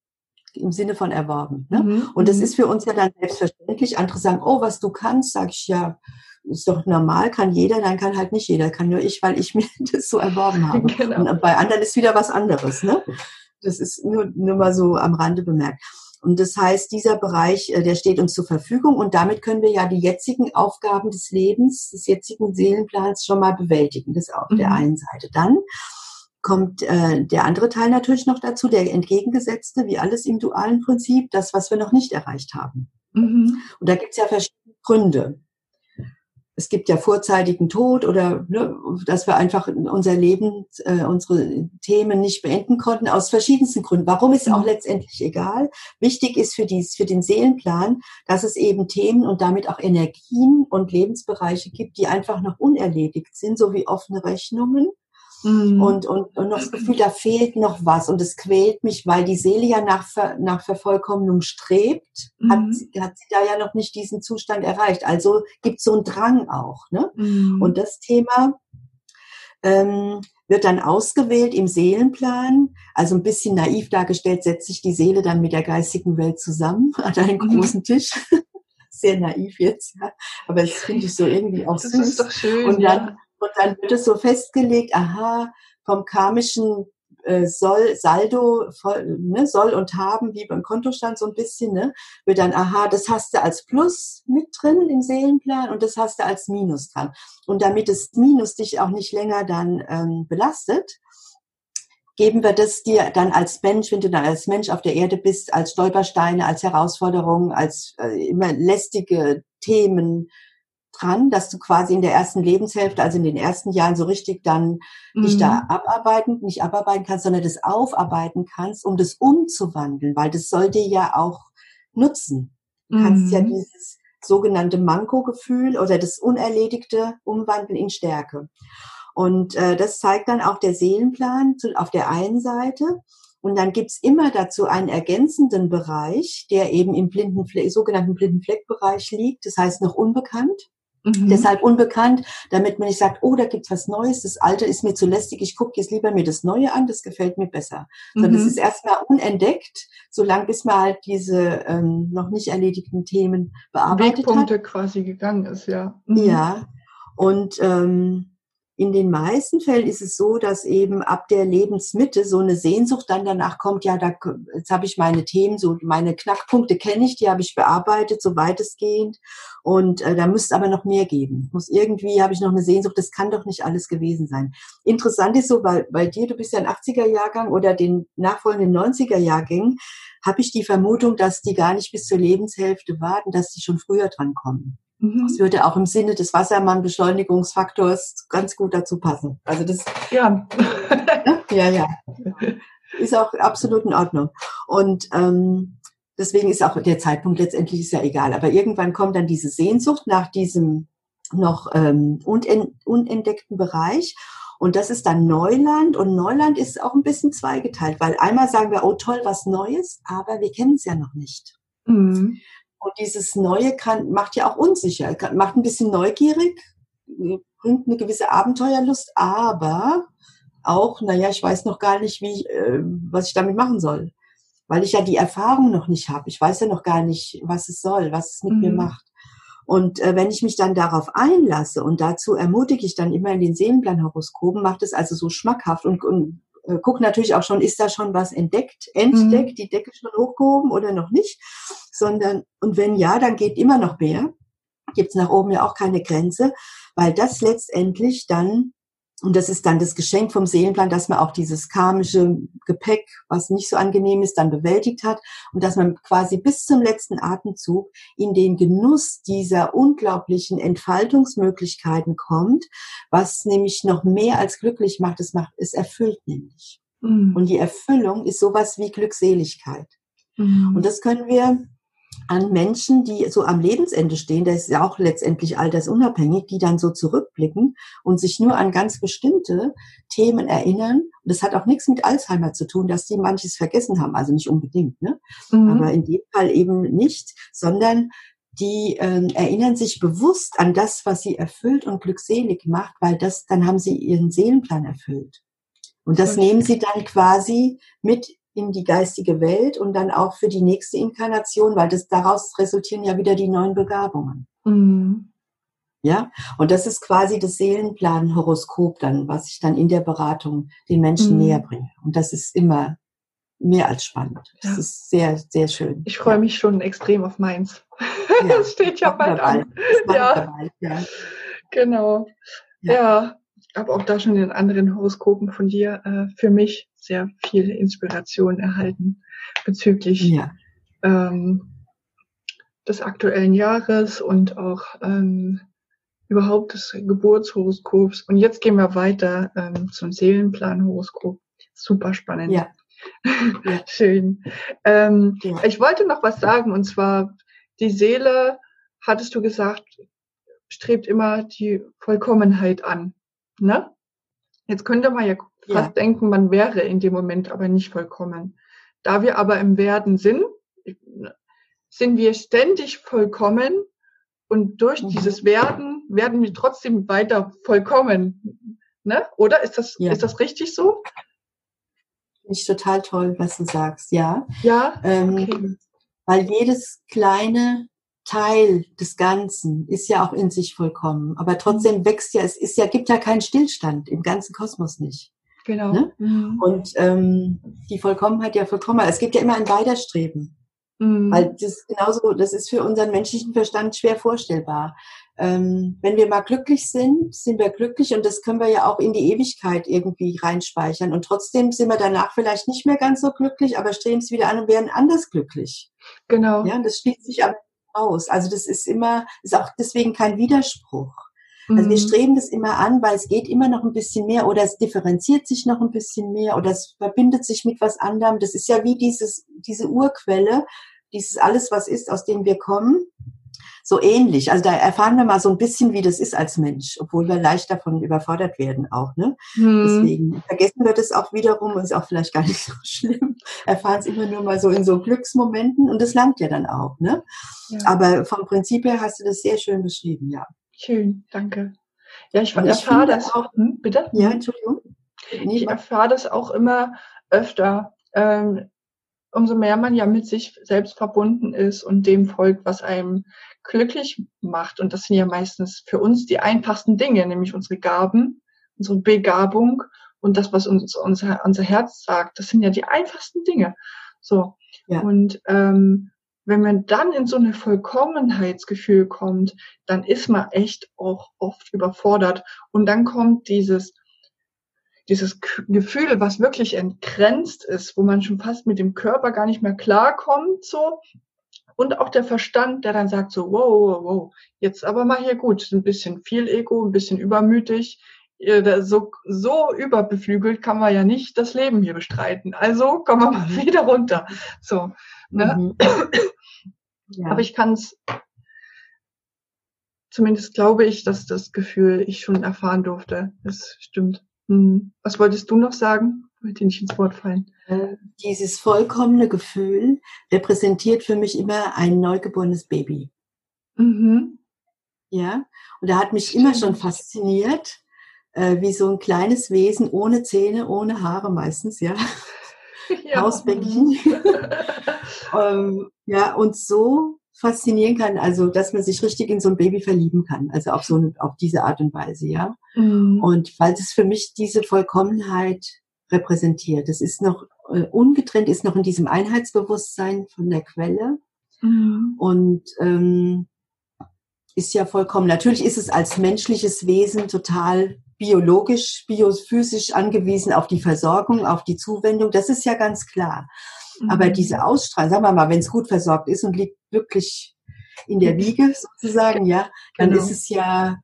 Im Sinne von erworben. Ne? Mhm. Und das mhm. ist für uns ja dann selbstverständlich. Andere sagen, oh, was du kannst, sag ich ja, ist doch normal, kann jeder, dann kann halt nicht jeder, kann nur ich, weil ich mir das so erworben habe. Genau. Und bei anderen ist wieder was anderes. Ne? Das ist nur, nur mal so am Rande bemerkt. Und das heißt, dieser Bereich, äh, der steht uns zur Verfügung und damit können wir ja die jetzigen Aufgaben des Lebens, des jetzigen Seelenplans schon mal bewältigen. Das auf mhm. der einen Seite. Dann kommt äh, der andere Teil natürlich noch dazu, der entgegengesetzte, wie alles im dualen Prinzip, das, was wir noch nicht erreicht haben. Mhm. Und da gibt es ja verschiedene Gründe es gibt ja vorzeitigen Tod oder ne, dass wir einfach unser Leben, äh, unsere Themen nicht beenden konnten, aus verschiedensten Gründen. Warum ist auch mhm. letztendlich egal. Wichtig ist für, dies, für den Seelenplan, dass es eben Themen und damit auch Energien und Lebensbereiche gibt, die einfach noch unerledigt sind, so wie offene Rechnungen Mhm. Und, und, und noch das Gefühl, da fehlt noch was. Und es quält mich, weil die Seele ja nach, Ver, nach Vervollkommnung strebt, mhm. hat, hat sie da ja noch nicht diesen Zustand erreicht. Also gibt es so einen Drang auch. Ne? Mhm. Und das Thema ähm, wird dann ausgewählt im Seelenplan. Also ein bisschen naiv dargestellt, setzt sich die Seele dann mit der geistigen Welt zusammen an einen mhm. großen Tisch sehr naiv jetzt, ja. aber das finde ich so irgendwie auch das süß. Ist doch schön, und dann, ja. Und dann wird es so festgelegt, aha, vom karmischen äh, soll, Saldo, voll, ne, soll und haben, wie beim Kontostand so ein bisschen, ne, wird dann, aha, das hast du als Plus mit drin im Seelenplan und das hast du als Minus dran. Und damit das Minus dich auch nicht länger dann ähm, belastet, geben wir das dir dann als Mensch, wenn du dann als Mensch auf der Erde bist, als Stolpersteine, als Herausforderungen, als äh, immer lästige Themen, dran, dass du quasi in der ersten Lebenshälfte, also in den ersten Jahren so richtig dann mhm. nicht da abarbeiten, nicht abarbeiten kannst, sondern das aufarbeiten kannst, um das umzuwandeln, weil das soll dir ja auch nutzen. Du mhm. kannst ja mhm. dieses sogenannte Manko-Gefühl oder das Unerledigte umwandeln in Stärke. Und äh, das zeigt dann auch der Seelenplan zu, auf der einen Seite. Und dann gibt's immer dazu einen ergänzenden Bereich, der eben im blinden Fleck, sogenannten blinden Fleckbereich liegt, das heißt noch unbekannt. Mhm. Deshalb unbekannt, damit man nicht sagt, oh, da gibt's was Neues, das Alte ist mir zu lästig, ich gucke jetzt lieber mir das Neue an, das gefällt mir besser. Mhm. Sondern es ist erstmal unentdeckt, solange bis man halt diese ähm, noch nicht erledigten Themen bearbeitet Wegpunkte hat. quasi gegangen ist, ja. Mhm. Ja. Und ähm, in den meisten Fällen ist es so, dass eben ab der Lebensmitte so eine Sehnsucht dann danach kommt, ja, da, jetzt habe ich meine Themen, so meine Knackpunkte kenne ich, die habe ich bearbeitet, so weitestgehend. Und äh, da müsste aber noch mehr geben. Muss irgendwie, habe ich noch eine Sehnsucht, das kann doch nicht alles gewesen sein. Interessant ist so, bei, bei dir, du bist ja ein 80er-Jahrgang oder den nachfolgenden 90er-Jahrgängen, habe ich die Vermutung, dass die gar nicht bis zur Lebenshälfte warten, dass die schon früher dran kommen. Mhm. Das würde auch im Sinne des Wassermann-Beschleunigungsfaktors ganz gut dazu passen. Also das. Ja. ja, ja. Ist auch absolut in Ordnung. Und ähm, deswegen ist auch der Zeitpunkt letztendlich ist ja egal. Aber irgendwann kommt dann diese Sehnsucht nach diesem noch ähm, unentdeckten Bereich. Und das ist dann Neuland. Und Neuland ist auch ein bisschen zweigeteilt, weil einmal sagen wir, oh toll, was Neues, aber wir kennen es ja noch nicht. Mhm. Und dieses Neue kann, macht ja auch unsicher, macht ein bisschen neugierig, bringt eine gewisse Abenteuerlust, aber auch, naja, ich weiß noch gar nicht, wie, äh, was ich damit machen soll. Weil ich ja die Erfahrung noch nicht habe. Ich weiß ja noch gar nicht, was es soll, was es mit mhm. mir macht. Und äh, wenn ich mich dann darauf einlasse und dazu ermutige ich dann immer in den Seelenplanhoroskopen, macht es also so schmackhaft und, und äh, gucke natürlich auch schon, ist da schon was entdeckt, entdeckt, mhm. die Decke schon hochgehoben oder noch nicht, sondern, und wenn ja, dann geht immer noch mehr. Gibt es nach oben ja auch keine Grenze, weil das letztendlich dann und das ist dann das Geschenk vom Seelenplan, dass man auch dieses karmische Gepäck, was nicht so angenehm ist, dann bewältigt hat und dass man quasi bis zum letzten Atemzug in den Genuss dieser unglaublichen Entfaltungsmöglichkeiten kommt, was nämlich noch mehr als glücklich macht. Es macht, es erfüllt nämlich. Mhm. Und die Erfüllung ist sowas wie Glückseligkeit. Mhm. Und das können wir an Menschen, die so am Lebensende stehen, das ist ja auch letztendlich altersunabhängig, die dann so zurückblicken und sich nur an ganz bestimmte Themen erinnern. Und das hat auch nichts mit Alzheimer zu tun, dass die manches vergessen haben, also nicht unbedingt, ne? Mhm. aber in dem Fall eben nicht, sondern die äh, erinnern sich bewusst an das, was sie erfüllt und glückselig macht, weil das, dann haben sie ihren Seelenplan erfüllt. Und das nehmen sie dann quasi mit in die geistige Welt und dann auch für die nächste Inkarnation, weil das daraus resultieren ja wieder die neuen Begabungen. Mhm. Ja, und das ist quasi das Seelenplan-Horoskop dann, was ich dann in der Beratung den Menschen mhm. näher bringe. Und das ist immer mehr als spannend. Das ja. ist sehr, sehr schön. Ich freue mich schon extrem auf meins. Ja, das steht ja bald an. Ja. Bald, ja. Genau. Ja. Habe auch da schon in anderen Horoskopen von dir äh, für mich sehr viel Inspiration erhalten bezüglich ja. ähm, des aktuellen Jahres und auch ähm, überhaupt des Geburtshoroskops. Und jetzt gehen wir weiter ähm, zum Seelenplanhoroskop. Super spannend. Ja. Schön. Ähm, ja. Ich wollte noch was sagen und zwar die Seele, hattest du gesagt, strebt immer die Vollkommenheit an. Ne? Jetzt könnte man ja fast ja. denken, man wäre in dem Moment aber nicht vollkommen. Da wir aber im Werden sind, sind wir ständig vollkommen und durch mhm. dieses Werden werden wir trotzdem weiter vollkommen. Ne? Oder ist das, ja. ist das richtig so? Finde ich total toll, was du sagst, ja. Ja. Ähm, okay. Weil jedes kleine Teil des Ganzen ist ja auch in sich vollkommen. Aber trotzdem mhm. wächst ja, es ist ja, gibt ja keinen Stillstand im ganzen Kosmos nicht. Genau. Ne? Mhm. Und ähm, die Vollkommenheit ja vollkommen. Es gibt ja immer ein Weiterstreben. Mhm. Weil das genauso, das ist für unseren menschlichen Verstand schwer vorstellbar. Ähm, wenn wir mal glücklich sind, sind wir glücklich und das können wir ja auch in die Ewigkeit irgendwie reinspeichern. Und trotzdem sind wir danach vielleicht nicht mehr ganz so glücklich, aber streben es wieder an und werden anders glücklich. Genau. Ja, und das schließt sich aber aus. Also das ist immer, ist auch deswegen kein Widerspruch. Also wir mhm. streben das immer an, weil es geht immer noch ein bisschen mehr oder es differenziert sich noch ein bisschen mehr oder es verbindet sich mit was anderem. Das ist ja wie dieses, diese Urquelle, dieses alles, was ist, aus dem wir kommen so ähnlich. Also da erfahren wir mal so ein bisschen, wie das ist als Mensch, obwohl wir leicht davon überfordert werden auch. Ne? Hm. Deswegen vergessen wir das auch wiederum, ist auch vielleicht gar nicht so schlimm. Erfahren es immer nur mal so in so Glücksmomenten und das langt ja dann auch. Ne? Ja. Aber vom Prinzip her hast du das sehr schön beschrieben, ja. Schön, danke. Ja, ich, ich erfahre das auch. Hm, bitte? Ja, Entschuldigung. Ich erfahre das auch immer öfter. Ähm, umso mehr man ja mit sich selbst verbunden ist und dem folgt, was einem glücklich macht. Und das sind ja meistens für uns die einfachsten Dinge, nämlich unsere Gaben, unsere Begabung und das, was uns unser, unser Herz sagt. Das sind ja die einfachsten Dinge. So. Ja. Und ähm, wenn man dann in so eine Vollkommenheitsgefühl kommt, dann ist man echt auch oft überfordert. Und dann kommt dieses, dieses Gefühl, was wirklich entgrenzt ist, wo man schon fast mit dem Körper gar nicht mehr klarkommt, so, und auch der Verstand, der dann sagt so, wow, wow, wow, jetzt aber mal hier gut, ein bisschen viel Ego, ein bisschen übermütig, so, so überbeflügelt kann man ja nicht das Leben hier bestreiten. Also kommen wir mal wieder runter. So, ne? Mhm. Aber ich kann es, zumindest glaube ich, dass das Gefühl ich schon erfahren durfte. Das stimmt. Hm. Was wolltest du noch sagen? Wollte nicht ins Wort fallen. Äh, dieses vollkommene Gefühl repräsentiert für mich immer ein neugeborenes Baby. Mhm. Ja, und da hat mich immer schon fasziniert, äh, wie so ein kleines Wesen ohne Zähne, ohne Haare meistens, ja. ja. Hausbäckchen. ähm, ja, und so faszinieren kann, also dass man sich richtig in so ein Baby verlieben kann, also auf so auf diese Art und Weise, ja. Mhm. Und weil es für mich diese Vollkommenheit repräsentiert. Es ist noch äh, ungetrennt, ist noch in diesem Einheitsbewusstsein von der Quelle mhm. und ähm, ist ja vollkommen. Natürlich ist es als menschliches Wesen total biologisch, biophysisch angewiesen auf die Versorgung, auf die Zuwendung. Das ist ja ganz klar. Mhm. Aber diese Ausstrahlung, sagen wir mal, wenn es gut versorgt ist und liegt wirklich in der Wiege sozusagen, ja, dann genau. ist es ja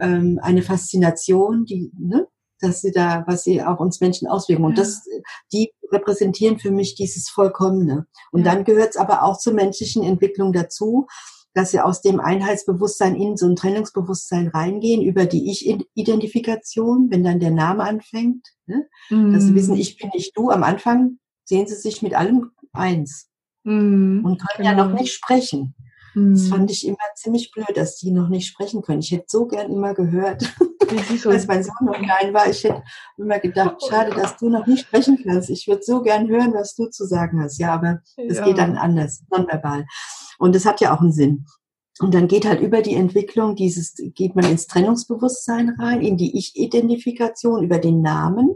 ähm, eine Faszination, die, ne, dass sie da, was sie auch uns Menschen auswirken. Und das, die repräsentieren für mich dieses Vollkommene. Und dann gehört es aber auch zur menschlichen Entwicklung dazu, dass sie aus dem Einheitsbewusstsein in so ein Trennungsbewusstsein reingehen, über die Ich-Identifikation, wenn dann der Name anfängt. Ne? Mm. Dass sie wissen, ich bin nicht du. Am Anfang sehen sie sich mit allem eins. Mm, und können genau. ja noch genau. nicht sprechen. Das hm. fand ich immer ziemlich blöd, dass die noch nicht sprechen können. Ich hätte so gern immer gehört, als mein Sohn noch klein war. Ich hätte immer gedacht, schade, dass du noch nicht sprechen kannst. Ich würde so gern hören, was du zu sagen hast. Ja, aber es ja. geht dann anders, nonverbal. Und das hat ja auch einen Sinn. Und dann geht halt über die Entwicklung dieses, geht man ins Trennungsbewusstsein rein, in die Ich-Identifikation über den Namen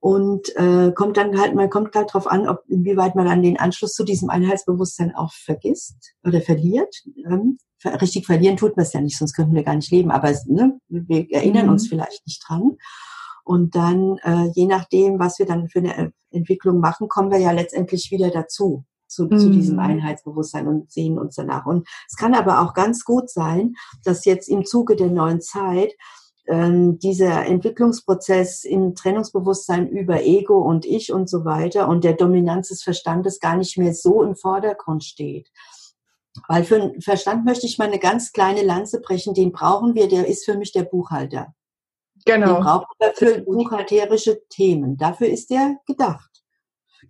und äh, kommt dann halt, man kommt halt darauf an, ob inwieweit man dann den Anschluss zu diesem Einheitsbewusstsein auch vergisst oder verliert. Ähm, richtig verlieren tut man es ja nicht, sonst könnten wir gar nicht leben. Aber ne, wir erinnern mhm. uns vielleicht nicht dran. Und dann, äh, je nachdem, was wir dann für eine Entwicklung machen, kommen wir ja letztendlich wieder dazu. Zu, mhm. zu diesem Einheitsbewusstsein und sehen uns danach. Und es kann aber auch ganz gut sein, dass jetzt im Zuge der neuen Zeit ähm, dieser Entwicklungsprozess im Trennungsbewusstsein über Ego und Ich und so weiter und der Dominanz des Verstandes gar nicht mehr so im Vordergrund steht. Weil für den Verstand möchte ich mal eine ganz kleine Lanze brechen, den brauchen wir, der ist für mich der Buchhalter. Genau. Den brauchen wir für buchhalterische Themen. Dafür ist der gedacht.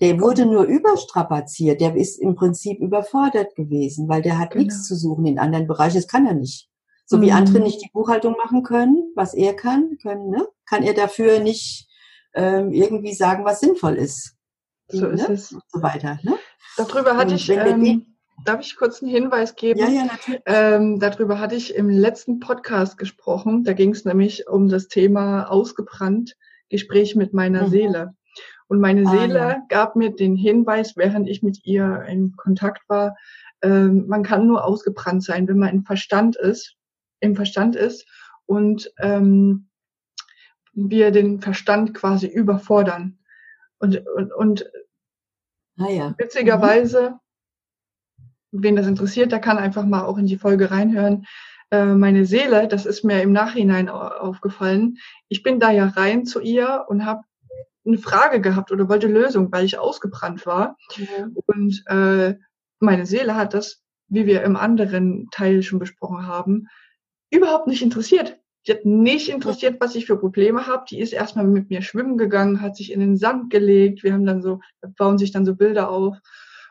Der wurde nur überstrapaziert, der ist im Prinzip überfordert gewesen, weil der hat genau. nichts zu suchen in anderen Bereichen, das kann er nicht. So wie andere mhm. nicht die Buchhaltung machen können, was er kann, können, ne? kann er dafür nicht ähm, irgendwie sagen, was sinnvoll ist. So ne? ist es. Und so weiter. Ne? Darüber hatte ich, ähm, darf ich kurz einen Hinweis geben? Ja, ja, natürlich. Ähm, darüber hatte ich im letzten Podcast gesprochen. Da ging es nämlich um das Thema ausgebrannt, Gespräch mit meiner mhm. Seele. Und meine ah, Seele ja. gab mir den Hinweis, während ich mit ihr in Kontakt war, ähm, man kann nur ausgebrannt sein, wenn man im Verstand ist im Verstand ist und ähm, wir den Verstand quasi überfordern. Und, und, und ah ja. witzigerweise, mhm. wen das interessiert, der kann einfach mal auch in die Folge reinhören. Äh, meine Seele, das ist mir im Nachhinein aufgefallen. Ich bin da ja rein zu ihr und habe eine Frage gehabt oder wollte Lösung, weil ich ausgebrannt war. Mhm. Und äh, meine Seele hat das, wie wir im anderen Teil schon besprochen haben, überhaupt nicht interessiert. Die hat nicht interessiert, was ich für Probleme habe. Die ist erstmal mit mir schwimmen gegangen, hat sich in den Sand gelegt. Wir haben dann so, bauen sich dann so Bilder auf.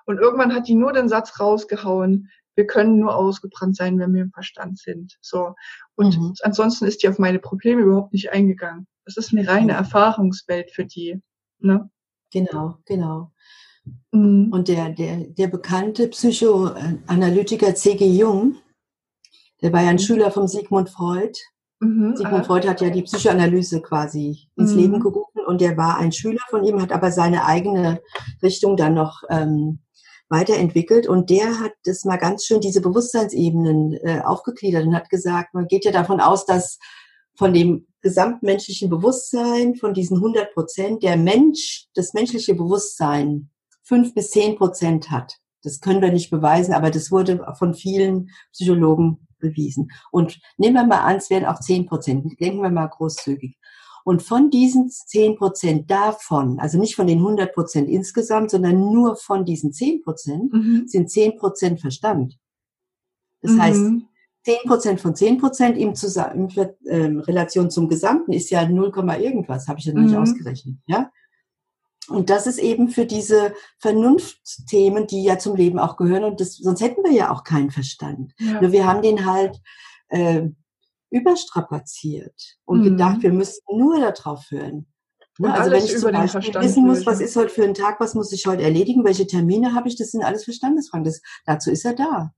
Und irgendwann hat die nur den Satz rausgehauen, wir können nur ausgebrannt sein, wenn wir im Verstand sind. So. Und mhm. ansonsten ist die auf meine Probleme überhaupt nicht eingegangen. Das ist eine reine Erfahrungswelt für die. Ne? Genau, genau. Mhm. Und der, der, der bekannte Psychoanalytiker C.G. Jung, der war ja ein mhm. Schüler von Sigmund Freud. Mhm, Sigmund. Freud hat ja die Psychoanalyse quasi ins mhm. Leben gerufen und der war ein Schüler von ihm, hat aber seine eigene Richtung dann noch ähm, weiterentwickelt und der hat das mal ganz schön diese Bewusstseinsebenen äh, aufgegliedert und hat gesagt, man geht ja davon aus, dass von dem gesamtmenschlichen Bewusstsein, von diesen 100 Prozent, der Mensch, das menschliche Bewusstsein fünf bis zehn Prozent hat. Das können wir nicht beweisen, aber das wurde von vielen Psychologen bewiesen. Und nehmen wir mal an, es wären auch 10 Prozent. Denken wir mal großzügig. Und von diesen 10 Prozent davon, also nicht von den 100 Prozent insgesamt, sondern nur von diesen 10 Prozent, mhm. sind 10 Prozent Verstand. Das mhm. heißt, 10 Prozent von 10 Prozent in, in Relation zum Gesamten ist ja 0, irgendwas, habe ich ja noch nicht mhm. ausgerechnet. Ja? Und das ist eben für diese Vernunftthemen, die ja zum Leben auch gehören. Und das, sonst hätten wir ja auch keinen Verstand. Ja. Nur wir haben den halt äh, überstrapaziert und mhm. gedacht, wir müssten nur darauf hören. Ne? Also wenn ich zum Beispiel wissen muss, was ist heute für ein Tag, was muss ich heute erledigen, welche Termine habe ich, das sind alles Verstandesfragen. Das, dazu ist er da.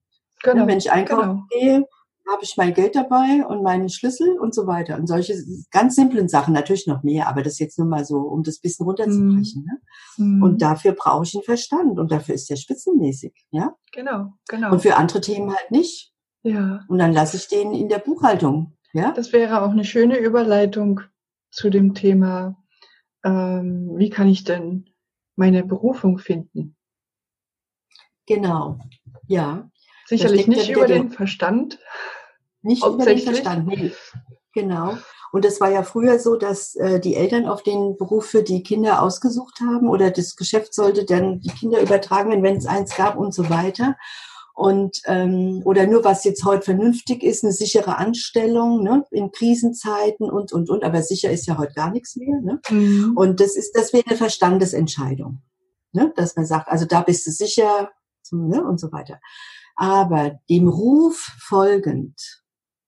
Genau. Wenn ich einkaufen genau. gehe, habe ich mein Geld dabei und meine Schlüssel und so weiter. Und solche ganz simplen Sachen, natürlich noch mehr, aber das jetzt nur mal so, um das bisschen runterzubrechen. Ne? Mm. Und dafür brauche ich einen Verstand und dafür ist der spitzenmäßig. Ja? Genau, genau. Und für andere Themen halt nicht. Ja. Und dann lasse ich den in der Buchhaltung. Ja? Das wäre auch eine schöne Überleitung zu dem Thema, ähm, wie kann ich denn meine Berufung finden? Genau, ja. Sicherlich nicht über den Verstand. Nicht über den Verstand, nee. Genau. Und das war ja früher so, dass äh, die Eltern auf den Beruf für die Kinder ausgesucht haben oder das Geschäft sollte dann die Kinder übertragen werden, wenn es eins gab und so weiter. Und ähm, oder nur was jetzt heute vernünftig ist, eine sichere Anstellung ne, in Krisenzeiten und und und. Aber sicher ist ja heute gar nichts mehr. Ne? Mhm. Und das ist, das wäre eine Verstandesentscheidung, ne? dass man sagt, also da bist du sicher ne, und so weiter. Aber dem Ruf folgend,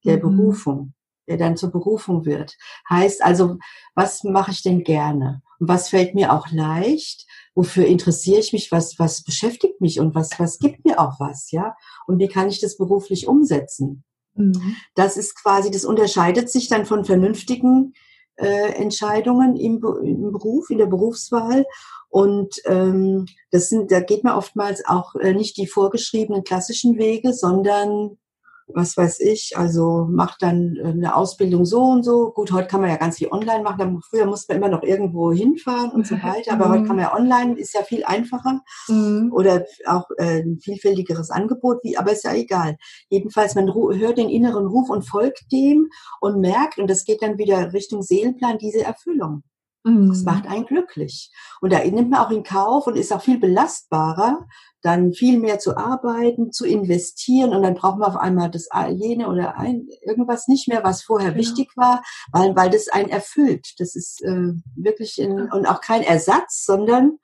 der mhm. Berufung, der dann zur Berufung wird. Heißt also, was mache ich denn gerne? Und was fällt mir auch leicht? Wofür interessiere ich mich? Was, was beschäftigt mich? Und was, was gibt mir auch was? Ja? Und wie kann ich das beruflich umsetzen? Mhm. Das ist quasi, das unterscheidet sich dann von vernünftigen äh, Entscheidungen im, im Beruf, in der Berufswahl. Und ähm, das sind, da geht man oftmals auch äh, nicht die vorgeschriebenen klassischen Wege, sondern was weiß ich, also macht dann äh, eine Ausbildung so und so. Gut, heute kann man ja ganz viel online machen. Früher musste man immer noch irgendwo hinfahren und so weiter. Aber mhm. heute kann man ja online, ist ja viel einfacher. Mhm. Oder auch äh, ein vielfältigeres Angebot, wie, aber ist ja egal. Jedenfalls, man hört den inneren Ruf und folgt dem und merkt, und das geht dann wieder Richtung Seelenplan, diese Erfüllung. Mhm. Das macht einen glücklich. Und da nimmt man auch in Kauf und ist auch viel belastbarer, dann viel mehr zu arbeiten, zu investieren und dann braucht man auf einmal das jene oder ein, irgendwas nicht mehr, was vorher genau. wichtig war, weil, weil das einen erfüllt. Das ist äh, wirklich in, und auch kein Ersatz, sondern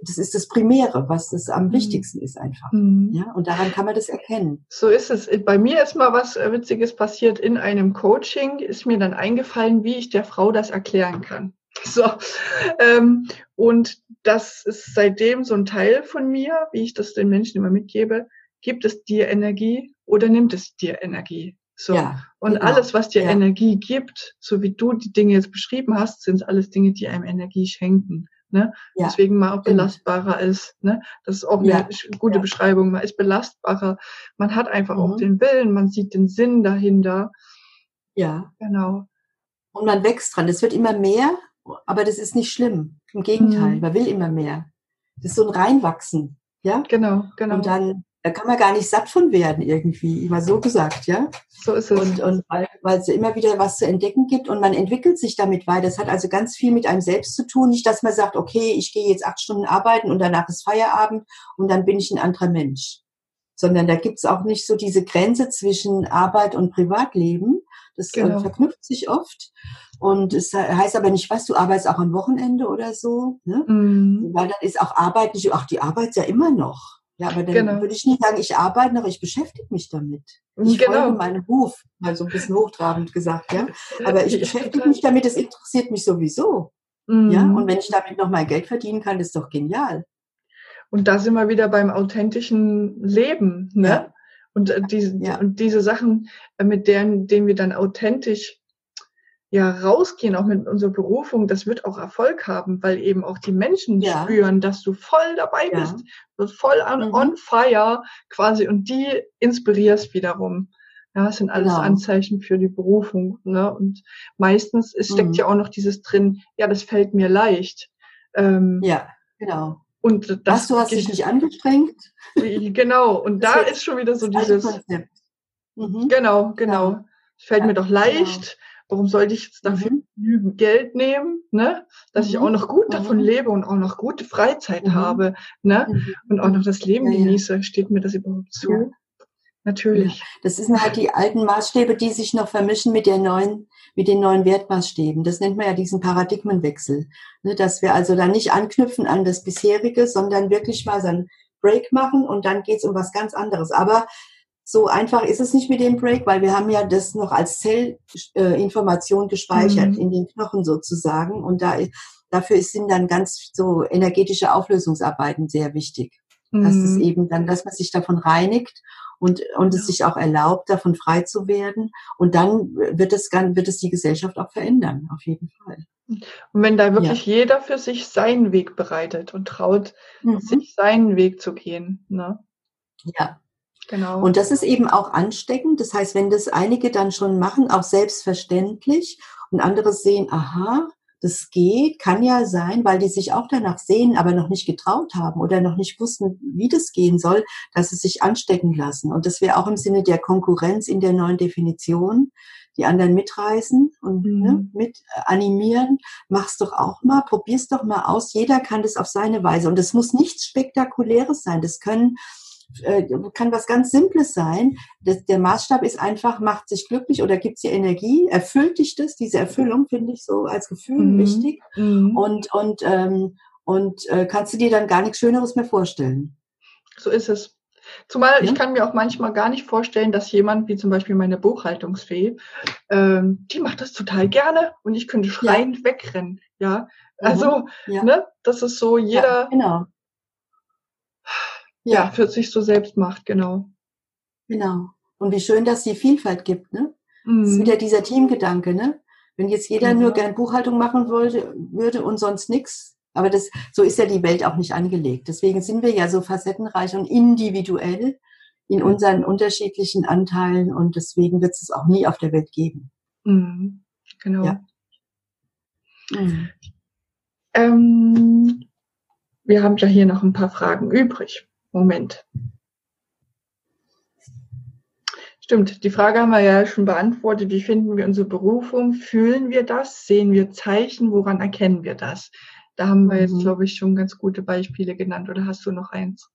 das ist das Primäre, was das am mhm. wichtigsten ist einfach. Mhm. Ja, und daran kann man das erkennen. So ist es. Bei mir ist mal was äh, Witziges passiert in einem Coaching, ist mir dann eingefallen, wie ich der Frau das erklären kann. So, ähm, und das ist seitdem so ein Teil von mir, wie ich das den Menschen immer mitgebe. Gibt es dir Energie oder nimmt es dir Energie? So. Ja, und genau. alles, was dir ja. Energie gibt, so wie du die Dinge jetzt beschrieben hast, sind alles Dinge, die einem Energie schenken. Ne? Ja, Deswegen man auch belastbarer ist. Ne? Das ist auch eine gute. Beschreibung. Man ist belastbarer. Man hat einfach mhm. auch den Willen, man sieht den Sinn dahinter. Ja. Genau. Und man wächst dran. Es wird immer mehr aber das ist nicht schlimm. Im Gegenteil, mhm. man will immer mehr. Das ist so ein Reinwachsen, ja? Genau, genau. Und dann, da kann man gar nicht satt von werden irgendwie, immer so gesagt, ja? So ist es. Und, und weil, weil es immer wieder was zu entdecken gibt und man entwickelt sich damit weiter. Das hat also ganz viel mit einem selbst zu tun. Nicht, dass man sagt, okay, ich gehe jetzt acht Stunden arbeiten und danach ist Feierabend und dann bin ich ein anderer Mensch. Sondern da gibt's auch nicht so diese Grenze zwischen Arbeit und Privatleben. Das äh, genau. verknüpft sich oft. Und es heißt aber nicht, was, du arbeitest auch am Wochenende oder so. Ne? Mm. Weil dann ist auch Arbeit nicht, ach, die Arbeit ja immer noch. Ja, aber dann genau. würde ich nicht sagen, ich arbeite noch, ich beschäftige mich damit. Ich genau. folge meinem Ruf, mal so ein bisschen hochtrabend gesagt, ja. Aber ich beschäftige mich damit, das interessiert mich sowieso. Mm. Ja, und wenn ich damit noch mal Geld verdienen kann, ist doch genial. Und da sind wir wieder beim authentischen Leben, ne? Ja. Und, äh, diese, ja. und diese Sachen, äh, mit denen, denen wir dann authentisch ja rausgehen, auch mit unserer Berufung, das wird auch Erfolg haben, weil eben auch die Menschen ja. spüren, dass du voll dabei ja. bist voll on, mhm. on fire quasi und die inspirierst wiederum. Ja, das sind alles genau. Anzeichen für die Berufung. Ne? Und meistens es steckt mhm. ja auch noch dieses drin, ja, das fällt mir leicht. Ähm, ja, genau. Und das, Was, du hast dich nicht angestrengt? Genau, und da ist schon wieder so dieses. Mhm. Genau, genau. Ja. Es fällt ja, mir doch leicht. Genau warum sollte ich jetzt dafür mhm. genügend Geld nehmen, ne? dass mhm. ich auch noch gut davon mhm. lebe und auch noch gute Freizeit mhm. habe ne? Mhm. und auch noch das Leben ja, genieße. Steht mir das überhaupt zu? Natürlich. Das sind halt die alten Maßstäbe, die sich noch vermischen mit der neuen, mit den neuen Wertmaßstäben. Das nennt man ja diesen Paradigmenwechsel. Ne? Dass wir also da nicht anknüpfen an das bisherige, sondern wirklich mal so einen Break machen und dann geht's um was ganz anderes. So einfach ist es nicht mit dem Break, weil wir haben ja das noch als Zellinformation äh, gespeichert mhm. in den Knochen sozusagen. Und da, dafür sind dann ganz so energetische Auflösungsarbeiten sehr wichtig. Mhm. Dass es eben dann, dass man sich davon reinigt und, und es sich auch erlaubt, davon frei zu werden. Und dann wird es, wird es die Gesellschaft auch verändern, auf jeden Fall. Und wenn da wirklich ja. jeder für sich seinen Weg bereitet und traut, mhm. sich seinen Weg zu gehen. Ne? Ja, Genau. Und das ist eben auch ansteckend. Das heißt, wenn das einige dann schon machen, auch selbstverständlich und andere sehen, aha, das geht, kann ja sein, weil die sich auch danach sehen, aber noch nicht getraut haben oder noch nicht wussten, wie das gehen soll, dass sie sich anstecken lassen. Und das wäre auch im Sinne der Konkurrenz in der neuen Definition, die anderen mitreißen und mhm. ne, mit animieren. Mach's doch auch mal, probier's doch mal aus. Jeder kann das auf seine Weise. Und es muss nichts Spektakuläres sein. Das können äh, kann was ganz Simples sein. Das, der Maßstab ist einfach, macht sich glücklich oder gibt dir Energie, erfüllt dich das, diese Erfüllung finde ich so als Gefühl mhm. wichtig. Mhm. Und, und, ähm, und äh, kannst du dir dann gar nichts Schöneres mehr vorstellen. So ist es. Zumal ich kann mir auch manchmal gar nicht vorstellen, dass jemand, wie zum Beispiel meine Buchhaltungsfee, ähm, die macht das total gerne und ich könnte schreiend ja. wegrennen. Ja, also, ja. ne, das ist so jeder. Ja, genau ja, für sich so selbst macht, genau. Genau. Und wie schön, dass es die Vielfalt gibt, ne? Mhm. Das ist wieder dieser Teamgedanke, ne? Wenn jetzt jeder genau. nur gern Buchhaltung machen wollte, würde und sonst nichts. Aber das, so ist ja die Welt auch nicht angelegt. Deswegen sind wir ja so facettenreich und individuell in unseren unterschiedlichen Anteilen und deswegen wird es auch nie auf der Welt geben. Mhm. Genau. Ja. Mhm. Ähm, wir haben ja hier noch ein paar Fragen übrig. Moment. Stimmt, die Frage haben wir ja schon beantwortet. Wie finden wir unsere Berufung? Fühlen wir das? Sehen wir Zeichen? Woran erkennen wir das? Da haben wir jetzt, mhm. glaube ich, schon ganz gute Beispiele genannt. Oder hast du noch eins?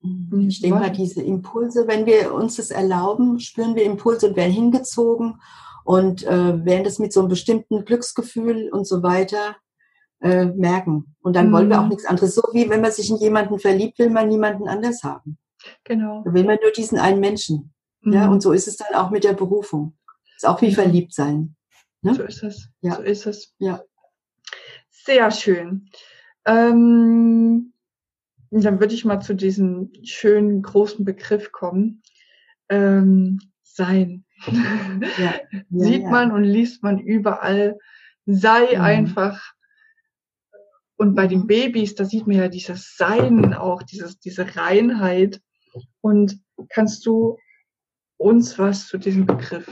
Mhm. Ich denke mal, diese Impulse, wenn wir uns das erlauben, spüren wir Impulse und werden hingezogen und äh, werden das mit so einem bestimmten Glücksgefühl und so weiter äh, merken. Und dann mhm. wollen wir auch mhm. nichts anderes. So wie wenn man sich in jemanden verliebt, will man niemanden anders haben. Genau. Da will man nur diesen einen Menschen. Mhm. Ja, und so ist es dann auch mit der Berufung. Ist auch wie mhm. verliebt sein. Ne? So ist es. Ja. So ist es. Ja. Sehr schön. Ähm, dann würde ich mal zu diesem schönen großen Begriff kommen. Ähm, sein. Ja. Ja, Sieht man und liest man überall. Sei mhm. einfach und bei den Babys, da sieht man ja dieses Sein auch, dieses, diese Reinheit. Und kannst du uns was zu diesem Begriff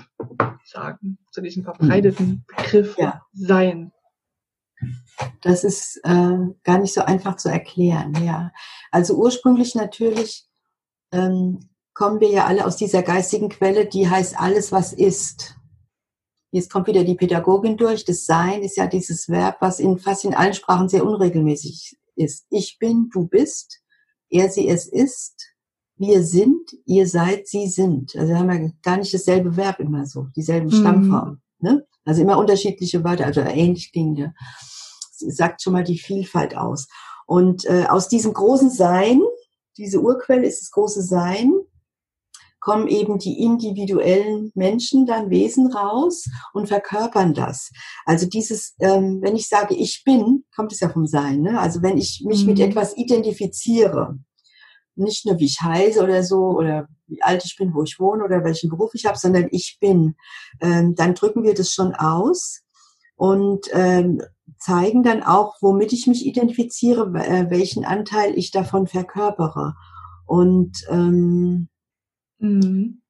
sagen, zu diesem verbreiteten Begriff ja. Sein? Das ist äh, gar nicht so einfach zu erklären, ja. Also ursprünglich natürlich ähm, kommen wir ja alle aus dieser geistigen Quelle, die heißt alles, was ist. Jetzt kommt wieder die Pädagogin durch. Das Sein ist ja dieses Verb, was in fast in allen Sprachen sehr unregelmäßig ist. Ich bin, du bist, er, sie, es ist, wir sind, ihr seid, sie sind. Also haben wir gar nicht dasselbe Verb immer so, dieselben mhm. Stammformen. Ne? Also immer unterschiedliche Wörter, also ähnlich klingende. Das sagt schon mal die Vielfalt aus. Und äh, aus diesem großen Sein, diese Urquelle ist das große Sein, kommen eben die individuellen Menschen, dann Wesen raus und verkörpern das. Also dieses, ähm, wenn ich sage, ich bin, kommt es ja vom Sein. Ne? Also wenn ich mich mhm. mit etwas identifiziere, nicht nur wie ich heiße oder so oder wie alt ich bin, wo ich wohne oder welchen Beruf ich habe, sondern ich bin, ähm, dann drücken wir das schon aus und ähm, zeigen dann auch, womit ich mich identifiziere, äh, welchen Anteil ich davon verkörpere. Und ähm, Mhm.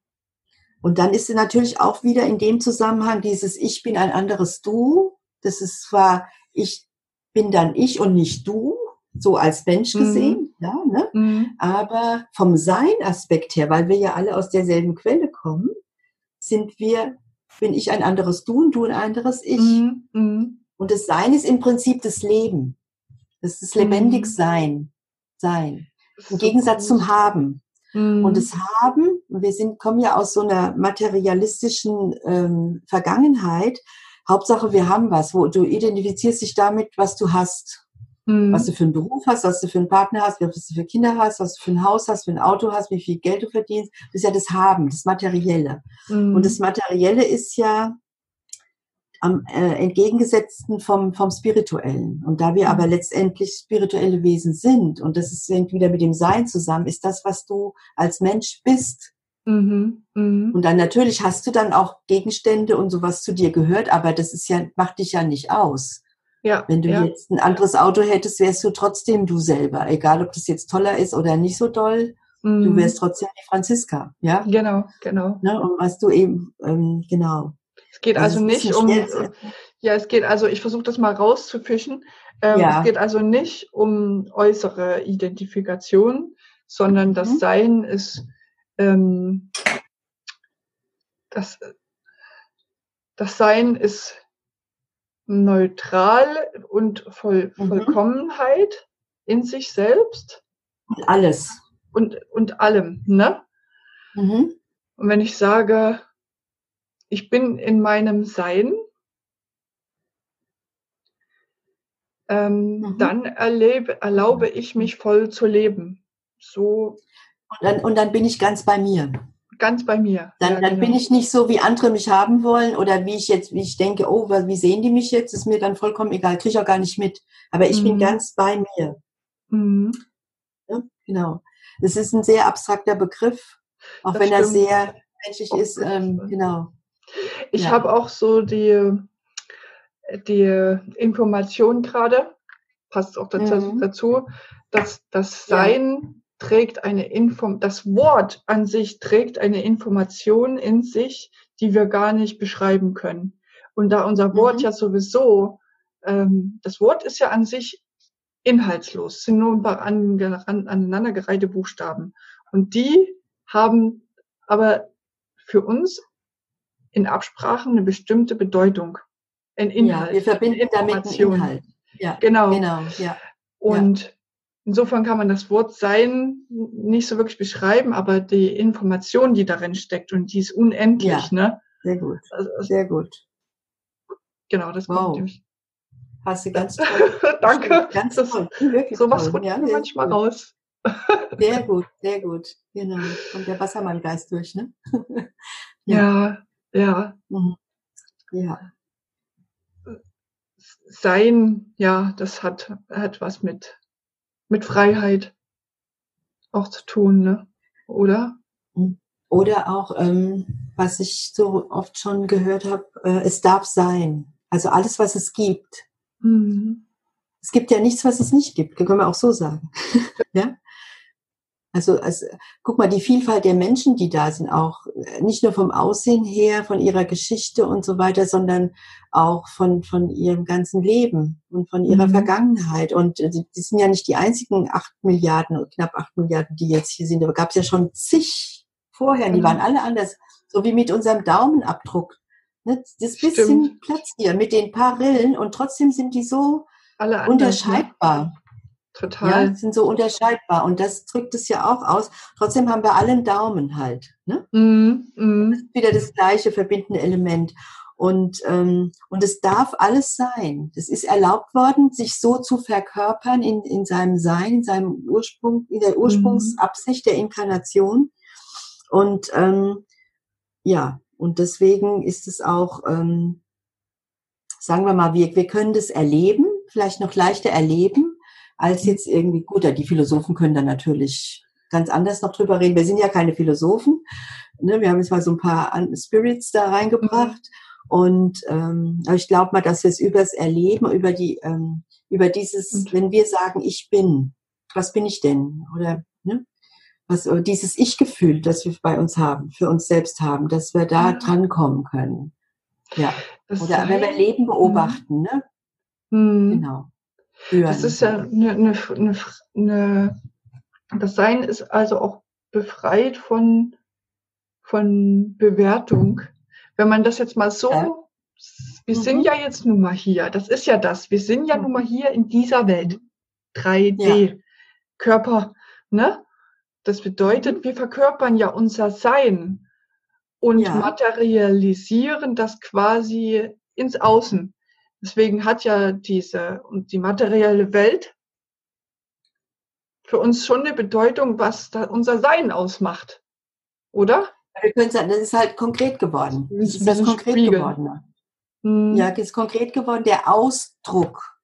Und dann ist natürlich auch wieder in dem Zusammenhang dieses Ich bin ein anderes Du. Das ist zwar, ich bin dann ich und nicht du, so als Mensch mhm. gesehen, mhm. ja, ne? Mhm. aber vom Sein-Aspekt her, weil wir ja alle aus derselben Quelle kommen, sind wir, bin ich ein anderes Du und du ein anderes Ich. Mhm. mhm. Und das Sein ist im Prinzip das Leben. Das ist das lebendig Sein. Sein. Im Gegensatz zum Haben. Mhm. Und das Haben, wir sind, kommen ja aus so einer materialistischen ähm, Vergangenheit. Hauptsache, wir haben was, wo du identifizierst dich damit, was du hast. Mhm. Was du für einen Beruf hast, was du für einen Partner hast, was du für Kinder hast, was du für ein Haus hast, für ein Auto hast, wie viel Geld du verdienst. Das ist ja das Haben, das Materielle. Mhm. Und das Materielle ist ja am äh, entgegengesetzten vom, vom Spirituellen. Und da wir aber mhm. letztendlich spirituelle Wesen sind, und das ist, hängt wieder mit dem Sein zusammen, ist das, was du als Mensch bist. Mhm, mh. Und dann natürlich hast du dann auch Gegenstände und sowas zu dir gehört, aber das ist ja, macht dich ja nicht aus. Ja, Wenn du ja. jetzt ein anderes Auto hättest, wärst du trotzdem du selber. Egal, ob das jetzt toller ist oder nicht so toll. Mhm. Du wärst trotzdem die Franziska, ja? Genau, genau. Ne? Und was du eben, ähm, genau. Es geht also, also nicht um, ja, es geht also, ich versuche das mal rauszufischen. Ähm, ja. Es geht also nicht um äußere Identifikation, sondern das mhm. Sein ist, ähm, das, das Sein ist neutral und voll, mhm. Vollkommenheit in sich selbst. Und alles. Und, und allem, ne? Mhm. Und wenn ich sage, ich bin in meinem Sein, ähm, mhm. dann erlebe, erlaube ich mich voll zu leben. So. Und dann, und dann bin ich ganz bei mir. Ganz bei mir. Dann, ja, dann genau. bin ich nicht so, wie andere mich haben wollen oder wie ich jetzt, wie ich denke, oh, wie sehen die mich jetzt, ist mir dann vollkommen egal, kriege ich auch gar nicht mit. Aber ich mhm. bin ganz bei mir. Mhm. Ja, genau. Das ist ein sehr abstrakter Begriff, auch das wenn stimmt. er sehr menschlich ist. Ähm, genau. Ich ja. habe auch so die, die Information gerade, passt auch dazu, mhm. dazu dass das Sein ja. trägt eine Inform, das Wort an sich trägt eine Information in sich, die wir gar nicht beschreiben können. Und da unser Wort mhm. ja sowieso, ähm, das Wort ist ja an sich inhaltslos, sind nur ein paar an, an, aneinandergereihte Buchstaben. Und die haben aber für uns in Absprachen eine bestimmte Bedeutung, ein Inhalt. Ja, wir verbinden damit einen Inhalt. Ja, genau. genau ja. Und ja. insofern kann man das Wort Sein nicht so wirklich beschreiben, aber die Information, die darin steckt und die ist unendlich. Ja, ne? Sehr gut. Also, sehr gut. Genau, das wow. kommt Hast du ganz toll. Danke. Ganz toll. Wirklich so was rutscht ja, manchmal gut. raus. sehr gut, sehr gut. Genau. Kommt der Wassermann-Geist durch, ne? ja. ja, mhm. ja. Sein, ja, das hat, hat was mit, mit Freiheit auch zu tun, ne? Oder? Mhm. Oder auch, ähm, was ich so oft schon gehört habe, äh, es darf sein. Also alles, was es gibt, Mhm. Es gibt ja nichts, was es nicht gibt, können wir auch so sagen. ja? Also, also, guck mal, die Vielfalt der Menschen, die da sind, auch äh, nicht nur vom Aussehen her, von ihrer Geschichte und so weiter, sondern auch von, von ihrem ganzen Leben und von ihrer mhm. Vergangenheit. Und äh, die, die, sind ja nicht die einzigen acht Milliarden, knapp acht Milliarden, die jetzt hier sind. Da gab es ja schon zig vorher, die mhm. waren alle anders. So wie mit unserem Daumenabdruck. Ne? Das bisschen Stimmt. Platz hier mit den paar Rillen und trotzdem sind die so Alle ne? unterscheidbar. Total. Ja, sind so unterscheidbar. Und das drückt es ja auch aus. Trotzdem haben wir alle einen Daumen halt. Ne? Mm, mm. Das ist wieder das gleiche verbindende Element. Und, ähm, und es darf alles sein. Es ist erlaubt worden, sich so zu verkörpern in, in seinem Sein, in seinem Ursprung, in der Ursprungsabsicht der Inkarnation. Und ähm, ja, und deswegen ist es auch, ähm, sagen wir mal, wir, wir können das erleben, vielleicht noch leichter erleben, als jetzt irgendwie, gut, die Philosophen können dann natürlich ganz anders noch drüber reden. Wir sind ja keine Philosophen. Ne? Wir haben jetzt mal so ein paar Spirits da reingebracht. Und ähm, aber ich glaube mal, dass wir es übers Erleben, über die, ähm, über dieses, wenn wir sagen, ich bin, was bin ich denn? Oder ne? was dieses Ich-Gefühl, das wir bei uns haben, für uns selbst haben, dass wir da ja. drankommen können. Ja. Das Oder wenn wir Leben beobachten, ne? Mhm. Genau. Führen. Das ist ja eine, eine, eine, eine, das Sein ist also auch befreit von, von Bewertung. Wenn man das jetzt mal so, ja. wir mhm. sind ja jetzt nun mal hier, das ist ja das, wir sind ja mhm. nun mal hier in dieser Welt. 3D, ja. Körper, ne? Das bedeutet, mhm. wir verkörpern ja unser Sein und ja. materialisieren das quasi ins Außen. Deswegen hat ja diese und die materielle Welt für uns schon eine Bedeutung, was unser Sein ausmacht, oder? Wir können sagen, das ist halt konkret geworden. Das ist das konkret Spiegel. geworden. Hm. Ja, ist konkret geworden. Der Ausdruck.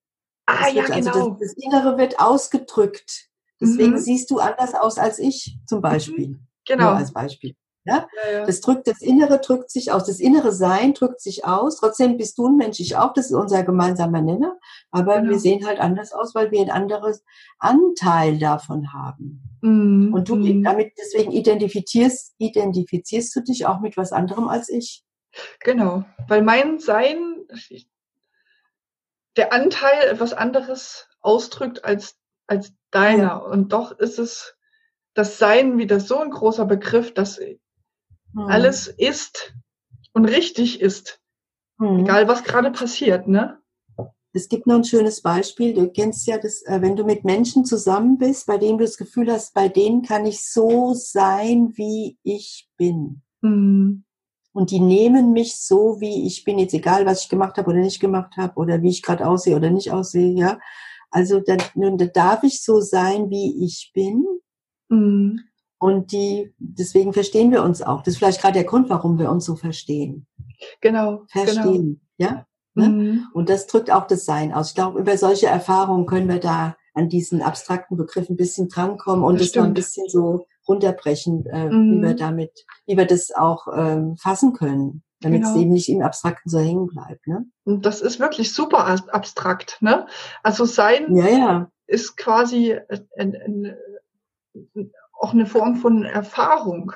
Ah, das ja, wird, also genau. Das, das Innere wird ausgedrückt. Deswegen mhm. siehst du anders aus als ich, zum Beispiel. Genau. Nur als Beispiel. Ja? ja? Ja, Das drückt, das Innere drückt sich aus. Das innere Sein drückt sich aus. Trotzdem bist du ein Mensch, ich auch. Das ist unser gemeinsamer Nenner. Aber genau. wir sehen halt anders aus, weil wir ein anderes Anteil davon haben. Mhm. Und du mhm. damit, deswegen identifizierst, identifizierst du dich auch mit was anderem als ich. Genau. Weil mein Sein, der Anteil etwas anderes ausdrückt als, als deiner. Ja. Und doch ist es das Sein wieder so ein großer Begriff, dass hm. alles ist und richtig ist. Mhm. Egal, was gerade passiert, ne? Es gibt noch ein schönes Beispiel. Du kennst ja das, äh, wenn du mit Menschen zusammen bist, bei denen du das Gefühl hast, bei denen kann ich so sein, wie ich bin. Mhm. Und die nehmen mich so, wie ich bin, jetzt egal, was ich gemacht habe oder nicht gemacht habe oder wie ich gerade aussehe oder nicht aussehe, ja. Also da, da darf ich so sein, wie ich bin. Mhm. Und die, deswegen verstehen wir uns auch. Das ist vielleicht gerade der Grund, warum wir uns so verstehen. Genau. Verstehen, genau. ja. Ne? Mhm. Und das drückt auch das Sein aus. Ich glaube, über solche Erfahrungen können wir da an diesen abstrakten Begriff ein bisschen drankommen und es mal ein bisschen so runterbrechen, äh, mhm. wie wir damit, wie wir das auch ähm, fassen können, damit genau. es eben nicht im Abstrakten so hängen bleibt. Ne? Und das ist wirklich super abstrakt. Ne? Also Sein ja, ja. ist quasi ein, ein, auch eine Form von Erfahrung.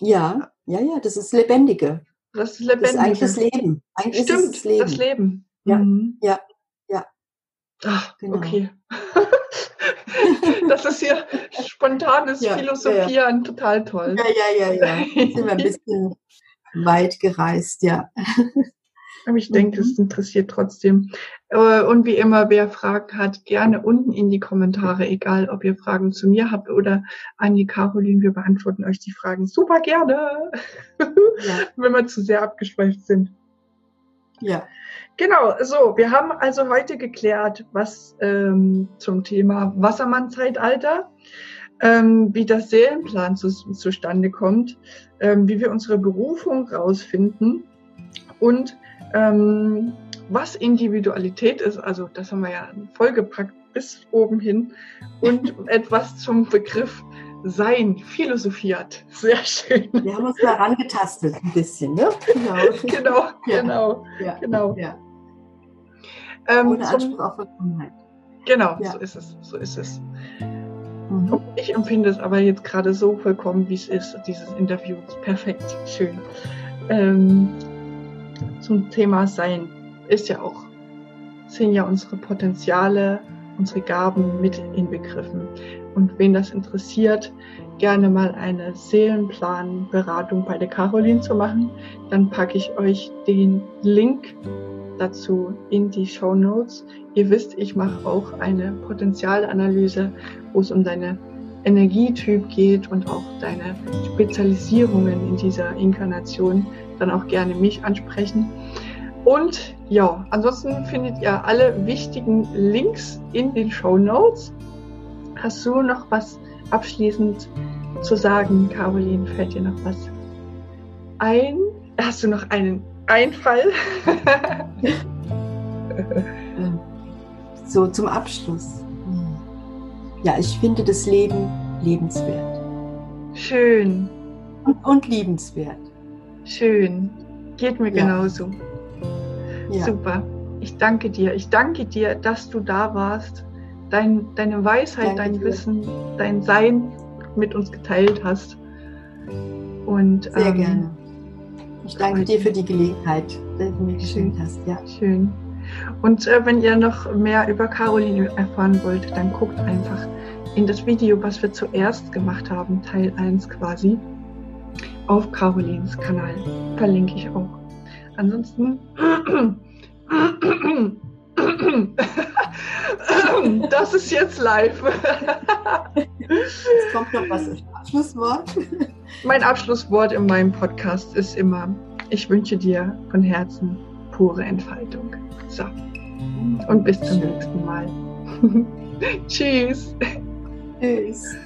Ja, ja, ja, das ist Lebendige. Das ist lebendig. Das ist eigentlich das Leben. Eigentlich Stimmt, das Leben. Das Leben. Ja, mhm. ja, ja. Ach, genau. okay. das ist hier spontanes ja, Philosophieren, ja, ja. total toll. Ja, ja, ja, ja. Sind wir ein bisschen weit gereist, ja. Aber ich denke, es mhm. interessiert trotzdem. Äh, und wie immer, wer Fragen hat, gerne unten in die Kommentare, egal ob ihr Fragen zu mir habt oder an die Caroline. Wir beantworten euch die Fragen super gerne, ja. wenn wir zu sehr abgeschweift sind. Ja. Genau, so, wir haben also heute geklärt, was ähm, zum Thema Wassermann-Zeitalter, ähm, wie das Seelenplan zu, zustande kommt, ähm, wie wir unsere Berufung rausfinden und ähm, was Individualität ist, also das haben wir ja vollgepackt bis oben hin und etwas zum Begriff Sein philosophiert. Sehr schön. Wir haben uns da rangetastet ein bisschen, ne? Genau, genau, genau. Ja. genau. Ja. Ähm, Ohne Anspruch auf Vollkommenheit. Genau, ja. so ist es, so ist es. Mhm. Ich empfinde es aber jetzt gerade so vollkommen, wie es ist, dieses Interview. Perfekt, schön. Ähm, zum Thema Sein ist ja auch, sind ja unsere Potenziale, unsere Gaben mit inbegriffen. Und wen das interessiert, gerne mal eine Seelenplanberatung bei der Caroline zu machen, dann packe ich euch den Link dazu in die Show Notes. Ihr wisst, ich mache auch eine Potenzialanalyse, wo es um deine Energietyp geht und auch deine Spezialisierungen in dieser Inkarnation dann auch gerne mich ansprechen. Und ja, ansonsten findet ihr alle wichtigen Links in den Show Notes. Hast du noch was abschließend zu sagen, Caroline? Fällt dir noch was ein? Hast du noch einen Einfall? so zum Abschluss. Ja, ich finde das Leben lebenswert. Schön. Und, und liebenswert. Schön. Geht mir ja. genauso. Ja. Super. Ich danke dir. Ich danke dir, dass du da warst, dein, deine Weisheit, danke dein dir. Wissen, dein Sein mit uns geteilt hast. Und, Sehr ähm, gerne. Ich danke dir für die Gelegenheit, die du mir geschenkt hast. Ja. Schön. Und äh, wenn ihr noch mehr über Caroline erfahren wollt, dann guckt einfach in das Video, was wir zuerst gemacht haben, Teil 1 quasi auf Carolins Kanal. Verlinke ich auch. Ansonsten. Das ist jetzt live. Jetzt kommt noch was. Abschlusswort. Mein Abschlusswort in meinem Podcast ist immer: Ich wünsche dir von Herzen pure Entfaltung. So. Und bis zum nächsten Mal. Tschüss. Tschüss.